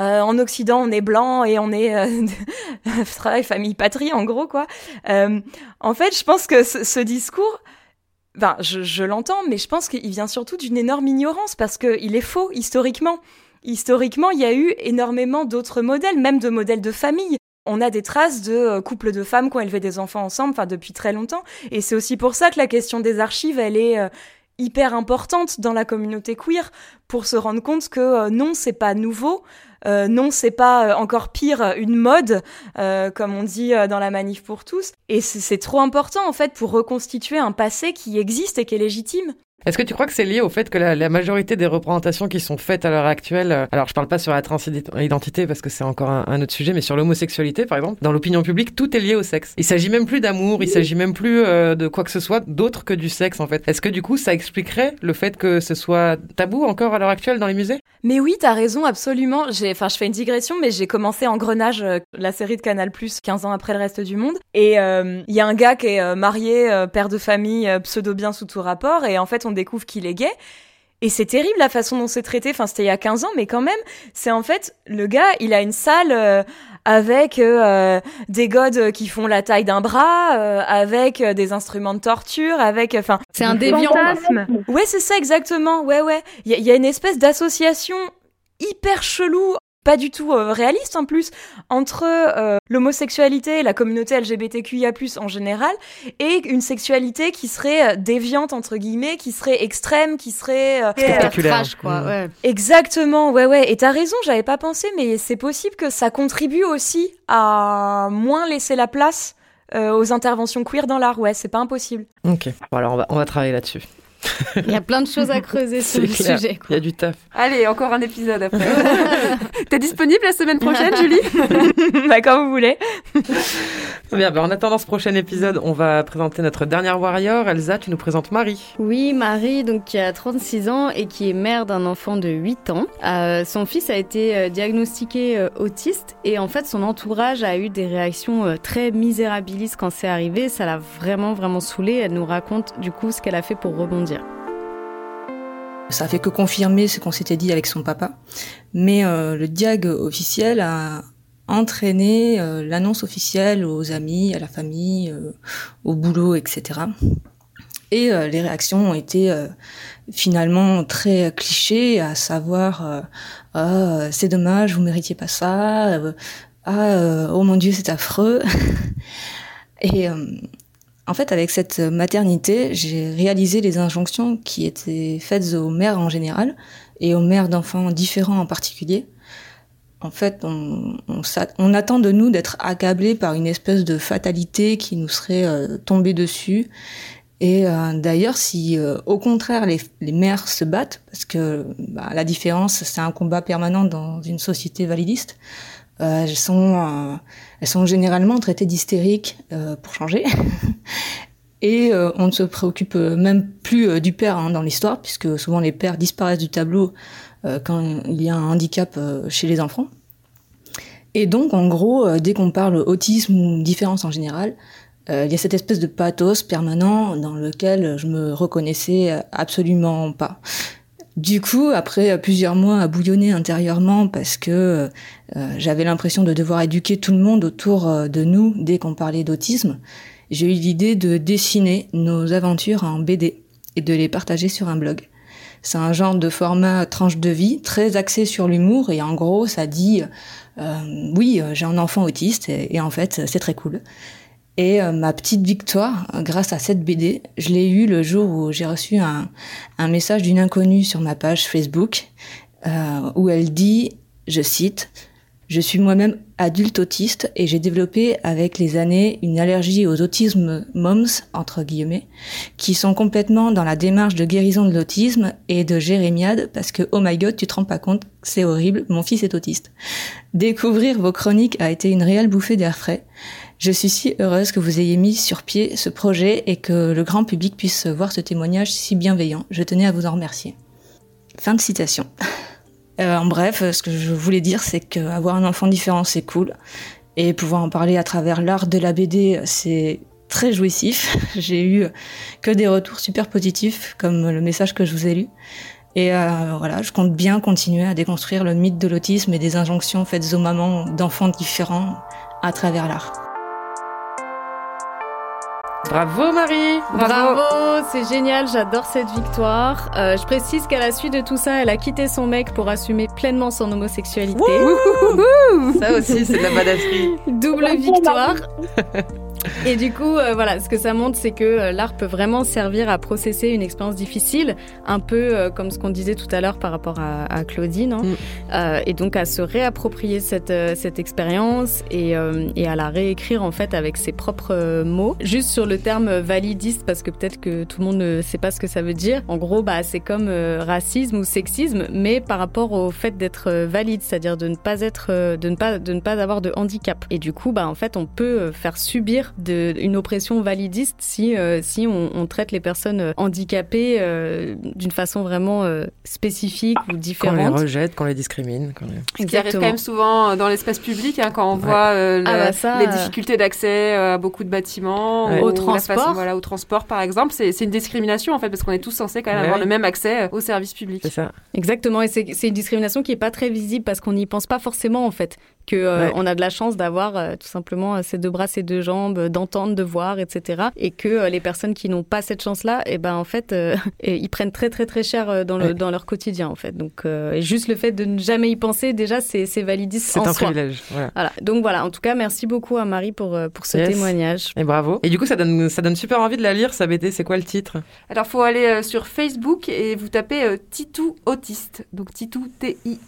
Speaker 8: euh, en Occident on est blanc et on est euh, travail, famille, patrie en gros quoi. Euh, en fait, je pense que ce, ce discours Enfin, je, je l'entends, mais je pense qu'il vient surtout d'une énorme ignorance parce qu'il est faux historiquement. Historiquement, il y a eu énormément d'autres modèles, même de modèles de famille. On a des traces de euh, couples de femmes qui ont élevé des enfants ensemble, enfin depuis très longtemps. Et c'est aussi pour ça que la question des archives, elle est euh, hyper importante dans la communauté queer pour se rendre compte que euh, non, c'est pas nouveau. Euh, non, c'est pas encore pire une mode, comme on dit dans la manif pour tous. Et c'est trop important en fait pour reconstituer un passé qui existe et qui est légitime.
Speaker 9: Est-ce que tu crois que c'est lié au fait que la, la majorité des représentations qui sont faites à l'heure actuelle, euh, alors je parle pas sur la transidentité parce que c'est encore un, autre sujet, mais sur l'homosexualité par exemple, dans l'opinion publique, tout est lié au sexe. Il s'agit même plus d'amour, il s'agit même plus euh, de quoi que ce soit d'autre que du sexe en fait. Est-ce que du coup ça expliquerait le fait que ce soit tabou encore à l'heure actuelle dans les musées?
Speaker 8: Mais oui, t'as raison, absolument. Enfin, je fais une digression, mais j'ai commencé Engrenage, euh, la série de Canal+, 15 ans après le reste du monde. Et euh, il y a un gars qui est marié, père de famille, pseudo bien sous tout rapport, et en fait, on découvre qu'il est gay. Et c'est terrible la façon dont c'est traité. Enfin, c'était il y a 15 ans, mais quand même, c'est en fait le gars, il a une salle euh, avec euh, des godes qui font la taille d'un bras, euh, avec euh, des instruments de torture, avec, enfin,
Speaker 10: C'est un déviant.
Speaker 8: Ouais, c'est ça exactement. Ouais, ouais. Il y, y a une espèce d'association hyper chelou pas du tout euh, réaliste en plus entre euh, l'homosexualité et la communauté LGBTQIA+ en général et une sexualité qui serait euh, déviante entre guillemets, qui serait extrême, qui serait
Speaker 9: spectaculaire
Speaker 10: trash, quoi.
Speaker 9: Mm.
Speaker 10: Ouais.
Speaker 8: Exactement, ouais ouais. Et t'as raison, j'avais pas pensé, mais c'est possible que ça contribue aussi à moins laisser la place euh, aux interventions queer dans l'art. Ouais, c'est pas impossible.
Speaker 9: Ok, bon, alors on va, on va travailler là-dessus.
Speaker 10: Il y a plein de choses à creuser sur le
Speaker 9: clair.
Speaker 10: sujet.
Speaker 9: Il y a du taf.
Speaker 3: Allez, encore un épisode après. T'es disponible la semaine prochaine, Julie?
Speaker 8: Bah quand vous voulez.
Speaker 9: Bien, ben, en attendant ce prochain épisode, on va présenter notre dernière warrior. Elsa, tu nous présentes Marie.
Speaker 10: Oui, Marie, donc qui a 36 ans et qui est mère d'un enfant de 8 ans. Euh, son fils a été euh, diagnostiqué euh, autiste et en fait son entourage a eu des réactions euh, très misérabilistes quand c'est arrivé. Ça l'a vraiment vraiment saoulée. Elle nous raconte du coup ce qu'elle a fait pour rebondir.
Speaker 15: Ça a fait que confirmer ce qu'on s'était dit avec son papa. Mais euh, le diag officiel a entraîné euh, l'annonce officielle aux amis, à la famille, euh, au boulot, etc. Et euh, les réactions ont été finalement très clichés, à savoir ah, c'est dommage, vous méritiez pas ça, ah oh mon dieu c'est affreux. Et en fait, avec cette maternité, j'ai réalisé les injonctions qui étaient faites aux mères en général et aux mères d'enfants différents en particulier. En fait, on, attend de nous d'être accablés par une espèce de fatalité qui nous serait euh, tombée dessus. Et euh, d'ailleurs, si euh, au contraire les, mères se battent, parce que bah, la différence, c'est un combat permanent dans une société validiste, elles sont généralement traitées d'hystériques pour changer. Et on ne se préoccupe même plus du père hein, dans l'histoire, puisque souvent les pères disparaissent du tableau quand il y a un handicap euh, chez les enfants. Et donc, en gros, euh, dès qu'on parle autisme ou différence en général, euh, il y a cette espèce de pathos permanent dans lequel je me reconnaissais euh, absolument pas. Du coup, après euh, plusieurs mois à bouillonner intérieurement parce que euh, j'avais l'impression de devoir éduquer tout le monde autour euh, de nous dès qu'on parlait d'autisme, j'ai eu l'idée de dessiner nos aventures en BD et de les partager sur un blog. C'est un genre de format tranche de vie très axé sur l'humour et en gros ça dit euh, oui euh, j'ai un enfant autiste et, en fait c'est très cool. Et euh, ma petite victoire, grâce à cette BD, je l'ai eue le jour où j'ai reçu un, message d'une inconnue sur ma page Facebook où elle dit, je cite, Je suis moi-même adulte autiste et j'ai développé avec les années une allergie aux autismes moms, entre guillemets, qui sont complètement dans la démarche de guérison de l'autisme et de jérémiade parce que, oh my god, tu te rends pas compte, c'est horrible, mon fils est autiste. Découvrir vos chroniques a été une réelle bouffée d'air frais. Je suis si heureuse que vous ayez mis sur pied ce projet et que le grand public puisse voir ce témoignage si bienveillant. Je tenais à vous en remercier. Fin de citation. Euh, en bref, ce que je voulais dire, c'est qu'avoir un enfant différent, c'est cool. Et pouvoir en parler à travers l'art de la BD, c'est très jouissif. J'ai eu que des retours super positifs, comme le message que je vous ai lu. Et euh, voilà, je compte bien continuer à déconstruire le mythe de l'autisme et des injonctions faites aux mamans d'enfants différents à travers l'art.
Speaker 9: Bravo Marie
Speaker 10: Bravo, c'est génial, j'adore cette victoire. Euh, je précise qu'à la suite de tout ça, elle a quitté son mec pour assumer pleinement son homosexualité.
Speaker 9: Ça aussi, c'est de la badasserie.
Speaker 10: Double victoire. Et du coup, euh, voilà, ce que ça montre, c'est que euh, l'art peut vraiment servir à processer une expérience difficile, un peu euh, comme ce qu'on disait tout à l'heure par rapport à, à Claudine, hein. Euh, et donc à se réapproprier cette, cette expérience et, et à la réécrire en fait avec ses propres mots. Juste sur le terme validiste, parce que peut-être que tout le monde ne sait pas ce que ça veut dire. En gros, bah, c'est comme racisme ou sexisme, mais par rapport au fait d'être valide, c'est-à-dire de ne pas être, de ne pas, de ne pas avoir de handicap. Et du coup, bah, en fait, on peut faire subir de, une oppression validiste si, euh, si on, on traite les personnes euh, handicapées euh, d'une façon vraiment euh, spécifique ou
Speaker 9: Qu'on les
Speaker 10: différente.
Speaker 9: rejette, qu'on les discrimine. les-
Speaker 3: qui arrive quand même souvent dans l'espace public hein, quand on voit euh,
Speaker 10: Ah bah ça,
Speaker 3: les difficultés d'accès à beaucoup de bâtiments
Speaker 10: Ouais.
Speaker 3: ou
Speaker 10: Au transport.
Speaker 3: façon- voilà, au transport par exemple c'est c'est une discrimination en fait parce qu'on est tous censés quand même
Speaker 10: Ouais.
Speaker 3: avoir le même accès aux services publics
Speaker 9: c'est ça
Speaker 10: Exactement, et c'est c'est une discrimination qui est pas très visible parce qu'on n'y pense pas forcément en fait. Que euh, on a de la chance d'avoir euh, tout simplement ces deux bras, ces deux jambes, d'entendre, de voir, etc. Et que les personnes qui n'ont pas cette chance-là, et eh ben en fait, ils prennent très très très cher dans, le, dans leur quotidien en fait. Donc juste le fait de ne jamais y penser, déjà c'est validiste
Speaker 9: C'est
Speaker 10: un
Speaker 9: privilège.
Speaker 10: Voilà. Donc voilà. En tout cas, merci beaucoup à Marie pour pour ce témoignage.
Speaker 9: Et bravo. Et du coup, ça donne ça donne super envie de la lire. Ça BD, c'est quoi le titre?
Speaker 3: Alors faut aller sur Facebook et vous tapez Titou autiste. Donc Titou T I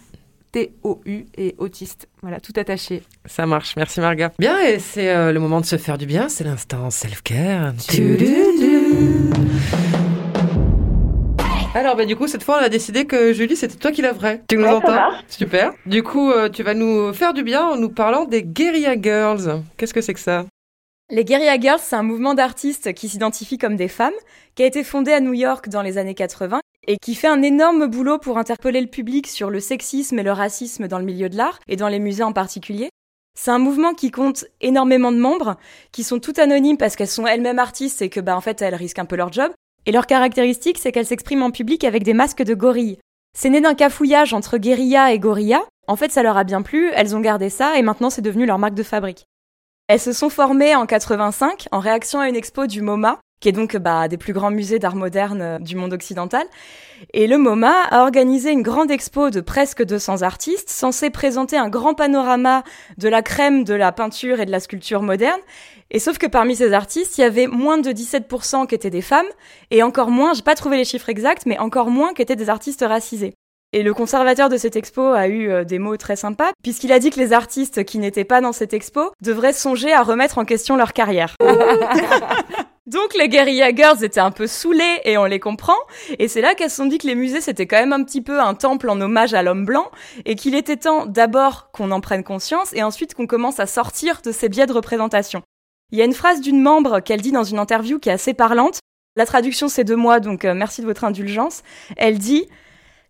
Speaker 3: T-O-U et autiste. Voilà, tout attaché.
Speaker 9: Ça marche, merci Marga. Bien, et c'est euh, le moment de se faire du bien, c'est l'instant self-care. Alors, bah, du coup, cette fois, on a décidé que Julie, c'était toi qui vrai. Tu nous entends Super. Du coup, euh, tu vas nous faire du bien en nous parlant des Guerilla Girls. Qu'est-ce que c'est que ça?
Speaker 8: Les Guerilla Girls, c'est un mouvement d'artistes qui s'identifient comme des femmes, qui a été fondé à New York dans les années 80 et qui fait un énorme boulot pour interpeller le public sur le sexisme et le racisme dans le milieu de l'art et dans les musées en particulier. C'est un mouvement qui compte énormément de membres, qui sont toutes anonymes parce qu'elles sont elles-mêmes artistes et que bah en fait elles risquent un peu leur job. Et leur caractéristique, c'est qu'elles s'expriment en public avec des masques de gorilles. C'est né d'un cafouillage entre guérilla et gorilla. En fait, ça leur a bien plu, elles ont gardé ça et maintenant c'est devenu leur marque de fabrique. Elles se sont formées en 85 en réaction à une expo du MoMA qui est donc bah, des plus grands musées d'art moderne euh, du monde occidental. Et le MoMA a organisé une grande expo de presque 200 artistes, censée présenter un grand panorama de la crème de la peinture et de la sculpture moderne. Et sauf que parmi ces artistes, il y avait moins de 17% qui étaient des femmes, et encore moins, j'ai pas trouvé les chiffres exacts, mais encore moins qui étaient des artistes racisés. Et le conservateur de cette expo a eu euh, des mots très sympas, puisqu'il a dit que les artistes qui n'étaient pas dans cette expo devraient songer à remettre en question leur carrière. Donc les guerilla girls étaient un peu saoulées et on les comprend. Et c'est là qu'elles se sont dit que les musées c'était quand même un petit peu un temple en hommage à l'homme blanc et qu'il était temps d'abord qu'on en prenne conscience et ensuite qu'on commence à sortir de ces biais de représentation. Il y a une phrase d'une membre qu'elle dit dans une interview qui est assez parlante. La traduction c'est de moi donc euh, merci de votre indulgence. Elle dit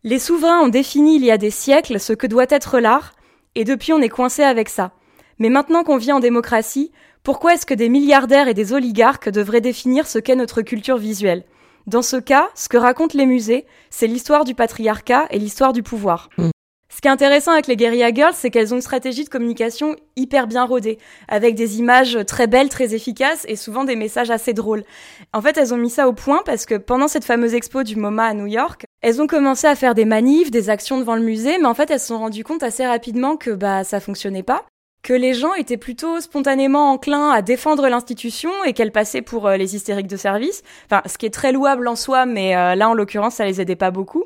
Speaker 8: Les souverains ont défini il y a des siècles ce que doit être l'art et depuis on est coincé avec ça. Mais maintenant qu'on vit en démocratie, pourquoi est-ce que des milliardaires et des oligarques devraient définir ce qu'est notre culture visuelle? Dans ce cas, ce que racontent les musées, c'est l'histoire du patriarcat et l'histoire du pouvoir. Hmm. Ce qui est intéressant avec les Guerilla Girls, c'est qu'elles ont une stratégie de communication hyper bien rodée, avec des images très belles, très efficaces et souvent des messages assez drôles. En fait, elles ont mis ça au point parce que pendant cette fameuse expo du MoMA à New York, elles ont commencé à faire des manifs, des actions devant le musée, mais en fait, elles se sont rendues compte assez rapidement que bah ça fonctionnait pas que les gens étaient plutôt spontanément enclins à défendre l'institution et qu'elle passait pour euh, les hystériques de service. Enfin, ce qui est très louable en soi, mais euh, là, en l'occurrence, ça les aidait pas beaucoup.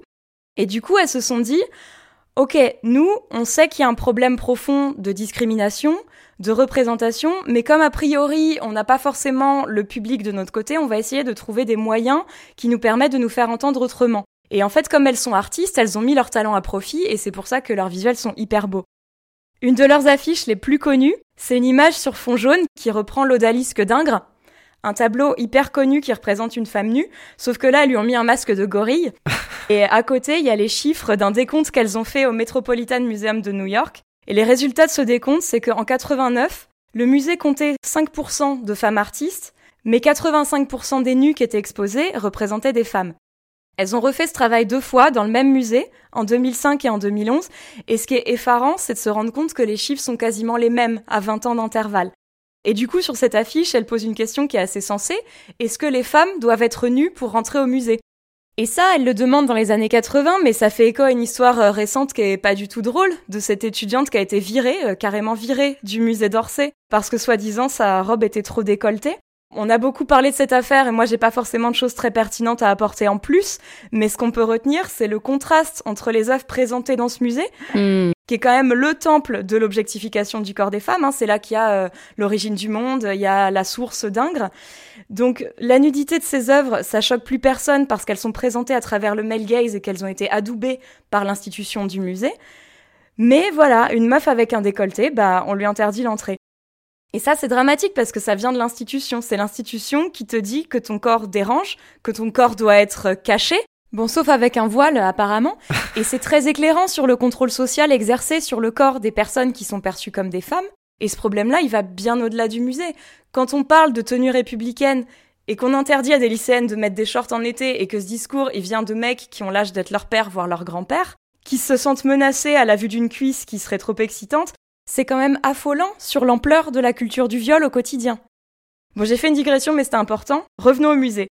Speaker 8: Et du coup, elles se sont dit, OK, nous, on sait qu'il y a un problème profond de discrimination, de représentation, mais comme a priori, on n'a pas forcément le public de notre côté, on va essayer de trouver des moyens qui nous permettent de nous faire entendre autrement. Et en fait, comme elles sont artistes, elles ont mis leur talent à profit et c'est pour ça que leurs visuels sont hyper beaux. Une de leurs affiches les plus connues, c'est une image sur fond jaune qui reprend l'odalisque d'Ingres, un tableau hyper connu qui représente une femme nue, sauf que là, elles lui ont mis un masque de gorille. Et à côté, il y a les chiffres d'un décompte qu'elles ont fait au Metropolitan Museum de New York. Et les résultats de ce décompte, c'est qu'en 89, le musée comptait 5% de femmes artistes, mais 85% des nus qui étaient exposés représentaient des femmes. Elles ont refait ce travail deux fois dans le même musée, en 2005 et en 2011, et ce qui est effarant, c'est de se rendre compte que les chiffres sont quasiment les mêmes à 20 ans d'intervalle. Et du coup, sur cette affiche, elle pose une question qui est assez sensée. Est-ce que les femmes doivent être nues pour rentrer au musée? Et ça, elle le demande dans les années 80, mais ça fait écho à une histoire euh, récente qui est pas du tout drôle, de cette étudiante qui a été virée, euh, carrément virée, du musée d'Orsay, parce que soi-disant sa robe était trop décolletée. On a beaucoup parlé de cette affaire et moi j'ai pas forcément de choses très pertinentes à apporter en plus, mais ce qu'on peut retenir c'est le contraste entre les œuvres présentées dans ce musée, hmm. qui est quand même le temple de l'objectification du corps des femmes. Hein. C'est là qu'il y a euh, l'origine du monde, il y a la source d'Ingres. Donc la nudité de ces œuvres, ça choque plus personne parce qu'elles sont présentées à travers le male gaze et qu'elles ont été adoubées par l'institution du musée. Mais voilà, une meuf avec un décolleté, bah on lui interdit l'entrée. Et ça, c'est dramatique parce que ça vient de l'institution. C'est l'institution qui te dit que ton corps dérange, que ton corps doit être caché. Bon, sauf avec un voile, apparemment. Et c'est très éclairant sur le contrôle social exercé sur le corps des personnes qui sont perçues comme des femmes. Et ce problème-là, il va bien au-delà du musée. Quand on parle de tenue républicaine et qu'on interdit à des lycéennes de mettre des shorts en été et que ce discours, il vient de mecs qui ont l'âge d'être leur père, voire leur grand-père, qui se sentent menacés à la vue d'une cuisse qui serait trop excitante, C'est quand même affolant sur l'ampleur de la culture du viol au quotidien. Bon, j'ai fait une digression, mais c'était important. Revenons au musée.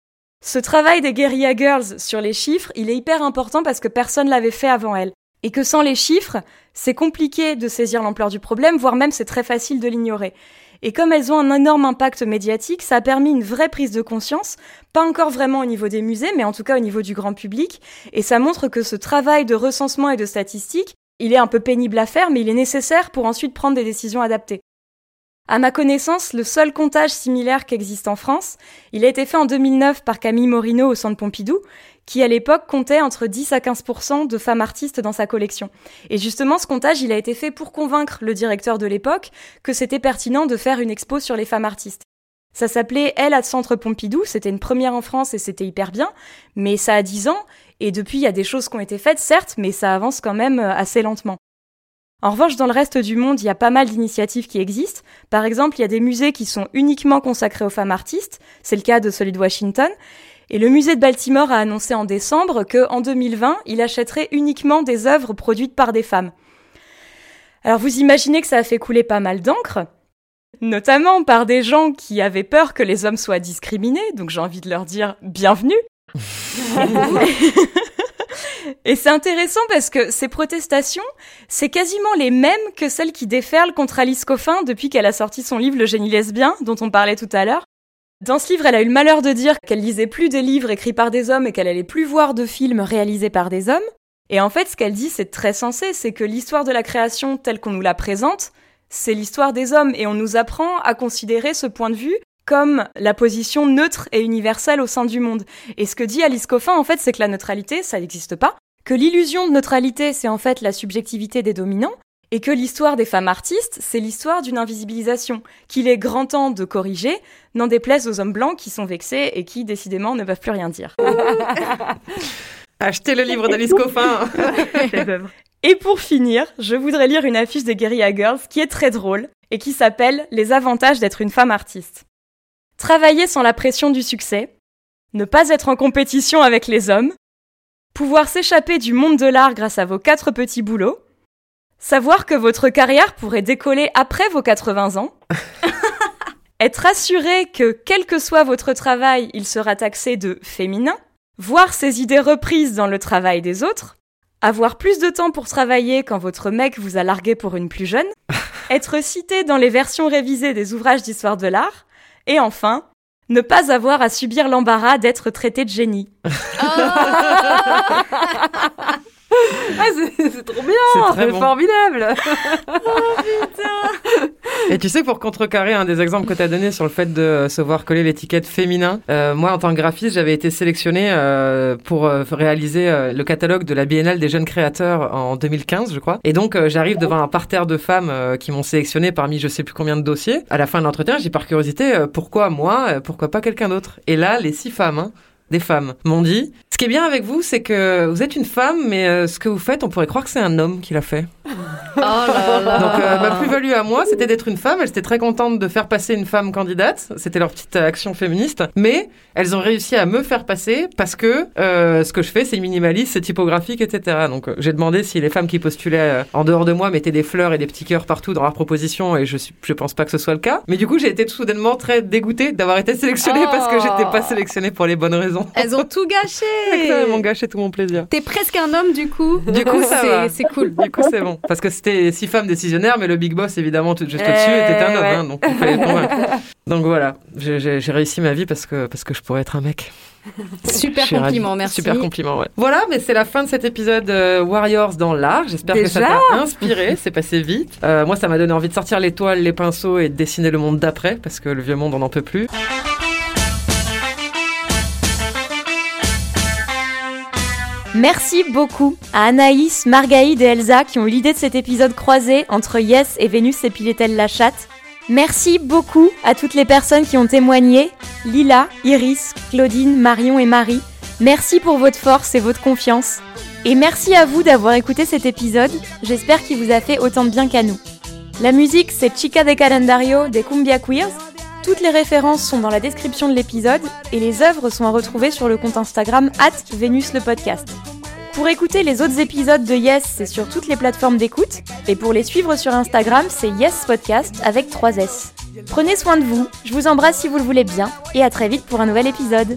Speaker 8: Ce travail des Guerilla Girls sur les chiffres, il est hyper important parce que personne l'avait fait avant elles. Et que sans les chiffres, c'est compliqué de saisir l'ampleur du problème, voire même c'est très facile de l'ignorer. Et comme elles ont un énorme impact médiatique, ça a permis une vraie prise de conscience, pas encore vraiment au niveau des musées, mais en tout cas au niveau du grand public. Et ça montre que ce travail de recensement et de statistiques, il est un peu pénible à faire, mais il est nécessaire pour ensuite prendre des décisions adaptées. À ma connaissance, le seul comptage similaire qui existe en France, il a été fait en 2009 par Camille Morino au Centre Pompidou, qui à l'époque comptait entre 10 à 15% de femmes artistes dans sa collection. Et justement, ce comptage, il a été fait pour convaincre le directeur de l'époque que c'était pertinent de faire une expo sur les femmes artistes. Ça s'appelait Elle à Centre Pompidou, c'était une première en France et c'était hyper bien, mais ça a 10 ans, et depuis il y a des choses qui ont été faites, certes, mais ça avance quand même euh, assez lentement. En revanche, dans le reste du monde, il y a pas mal d'initiatives qui existent. Par exemple, il y a des musées qui sont uniquement consacrés aux femmes artistes. C'est le cas de celui de Washington. Et le musée de Baltimore a annoncé en décembre que, en 2020, il achèterait uniquement des œuvres produites par des femmes. Alors vous imaginez que ça a fait couler pas mal d'encre, notamment par des gens qui avaient peur que les hommes soient discriminés, donc j'ai envie de leur dire bienvenue. Et c'est intéressant parce que ces protestations, c'est quasiment les mêmes que celles qui déferlent contre Alice Coffin depuis qu'elle a sorti son livre Le génie lesbien, dont on parlait tout à l'heure. Dans ce livre, elle a eu le malheur de dire qu'elle lisait plus des livres écrits par des hommes et qu'elle allait plus voir de films réalisés par des hommes. Et en fait, ce qu'elle dit, c'est très sensé, c'est que l'histoire de la création telle qu'on nous la présente, c'est l'histoire des hommes et on nous apprend à considérer ce point de vue comme la position neutre et universelle au sein du monde. Et ce que dit Alice Coffin, en fait, c'est que la neutralité, ça n'existe pas, que l'illusion de neutralité, c'est en fait la subjectivité des dominants, et que l'histoire des femmes artistes, c'est l'histoire d'une invisibilisation, qu'il est grand temps de corriger, n'en déplaise aux hommes blancs qui sont vexés et qui, décidément, ne peuvent plus rien dire.
Speaker 9: Achetez le livre d'Alice Coffin
Speaker 8: Et pour finir, je voudrais lire une affiche des Guerilla Girls qui est très drôle et qui s'appelle Les avantages d'être une femme artiste. Travailler sans la pression du succès, ne pas être en compétition avec les hommes, pouvoir s'échapper du monde de l'art grâce à vos quatre petits boulots, savoir que votre carrière pourrait décoller après vos 80 ans, être assuré que quel que soit votre travail, il sera taxé de féminin, voir ses idées reprises dans le travail des autres, avoir plus de temps pour travailler quand votre mec vous a largué pour une plus jeune, être cité dans les versions révisées des ouvrages d'histoire de l'art, et enfin, ne pas avoir à subir l'embarras d'être traité de génie.
Speaker 3: Ah, c'est trop bien, c'est formidable.
Speaker 9: oh putain. Et tu sais, pour contrecarrer un des exemples que tu as donné sur le fait de se voir coller l'étiquette féminin, euh, moi en tant que graphiste, j'avais été sélectionné euh, pour euh, réaliser le catalogue de la Biennale des jeunes créateurs en 2015, je crois. Et donc j'arrive devant un parterre de femmes qui m'ont sélectionné parmi je sais plus combien de dossiers. À la fin de l'entretien, j'ai par curiosité pourquoi moi, pourquoi pas quelqu'un d'autre? Et là, les six femmes. Hein, des femmes m'ont dit ce qui est bien avec vous, c'est que vous êtes une femme, mais euh, ce que vous faites, on pourrait croire que c'est un homme qui l'a fait.
Speaker 3: Oh là là.
Speaker 9: Donc euh, ma plus-value à moi, c'était d'être une femme. Elles étaient très contentes de faire passer une femme candidate. C'était leur petite action féministe. Mais elles ont réussi à me faire passer parce que euh, ce que je fais, c'est minimaliste, c'est typographique, etc. Donc j'ai demandé si les femmes qui postulaient en dehors de moi mettaient des fleurs et des petits cœurs partout dans leurs propositions et je je pense pas que ce soit le cas. Mais du coup, j'ai été tout soudainement très dégoûtée d'avoir été sélectionnée parce que j'étais pas sélectionnée pour les bonnes raisons.
Speaker 10: Elles ont tout gâché.
Speaker 9: Elles m'ont gâché tout mon plaisir.
Speaker 10: T'es presque un homme du coup.
Speaker 9: Du coup.
Speaker 10: C'est cool.
Speaker 9: Du coup, c'est bon. Parce que c'était six femmes décisionnaires, mais le big boss, évidemment, tout, juste au-dessus, était un homme. Hein, donc, il fallait convaincre. donc voilà, j'ai réussi ma vie parce que, parce que je pourrais être un mec.
Speaker 10: Super compliment, merci.
Speaker 9: Super compliment, ouais. Voilà, mais c'est la fin de cet épisode euh, Warriors dans l'art. J'espère que ça t'a inspiré. c'est passé vite. Euh, moi, ça m'a donné envie de sortir les toiles, les pinceaux et de dessiner le monde d'après parce que le vieux monde, on n'en peut plus.
Speaker 8: Merci beaucoup à Anaïs, Margaïde et Elsa qui ont eu l'idée de cet épisode croisé entre Yes et Vénus et Piletel la chatte. Merci beaucoup à toutes les personnes qui ont témoigné, Lila, Iris, Claudine, Marion et Marie. Merci pour votre force et votre confiance. Et merci à vous d'avoir écouté cet épisode, j'espère qu'il vous a fait autant de bien qu'à nous. La musique, c'est Chica de Calendario des Cumbia Queers. Toutes les références sont dans la description de l'épisode et les œuvres sont à retrouver sur le compte Instagram at Vénus le podcast. Pour écouter les autres épisodes de Yes, c'est sur toutes les plateformes d'écoute. Et pour les suivre sur Instagram, c'est Yes Podcast avec 3 S. Prenez soin de vous, je vous embrasse si vous le voulez bien, et à très vite pour un nouvel épisode.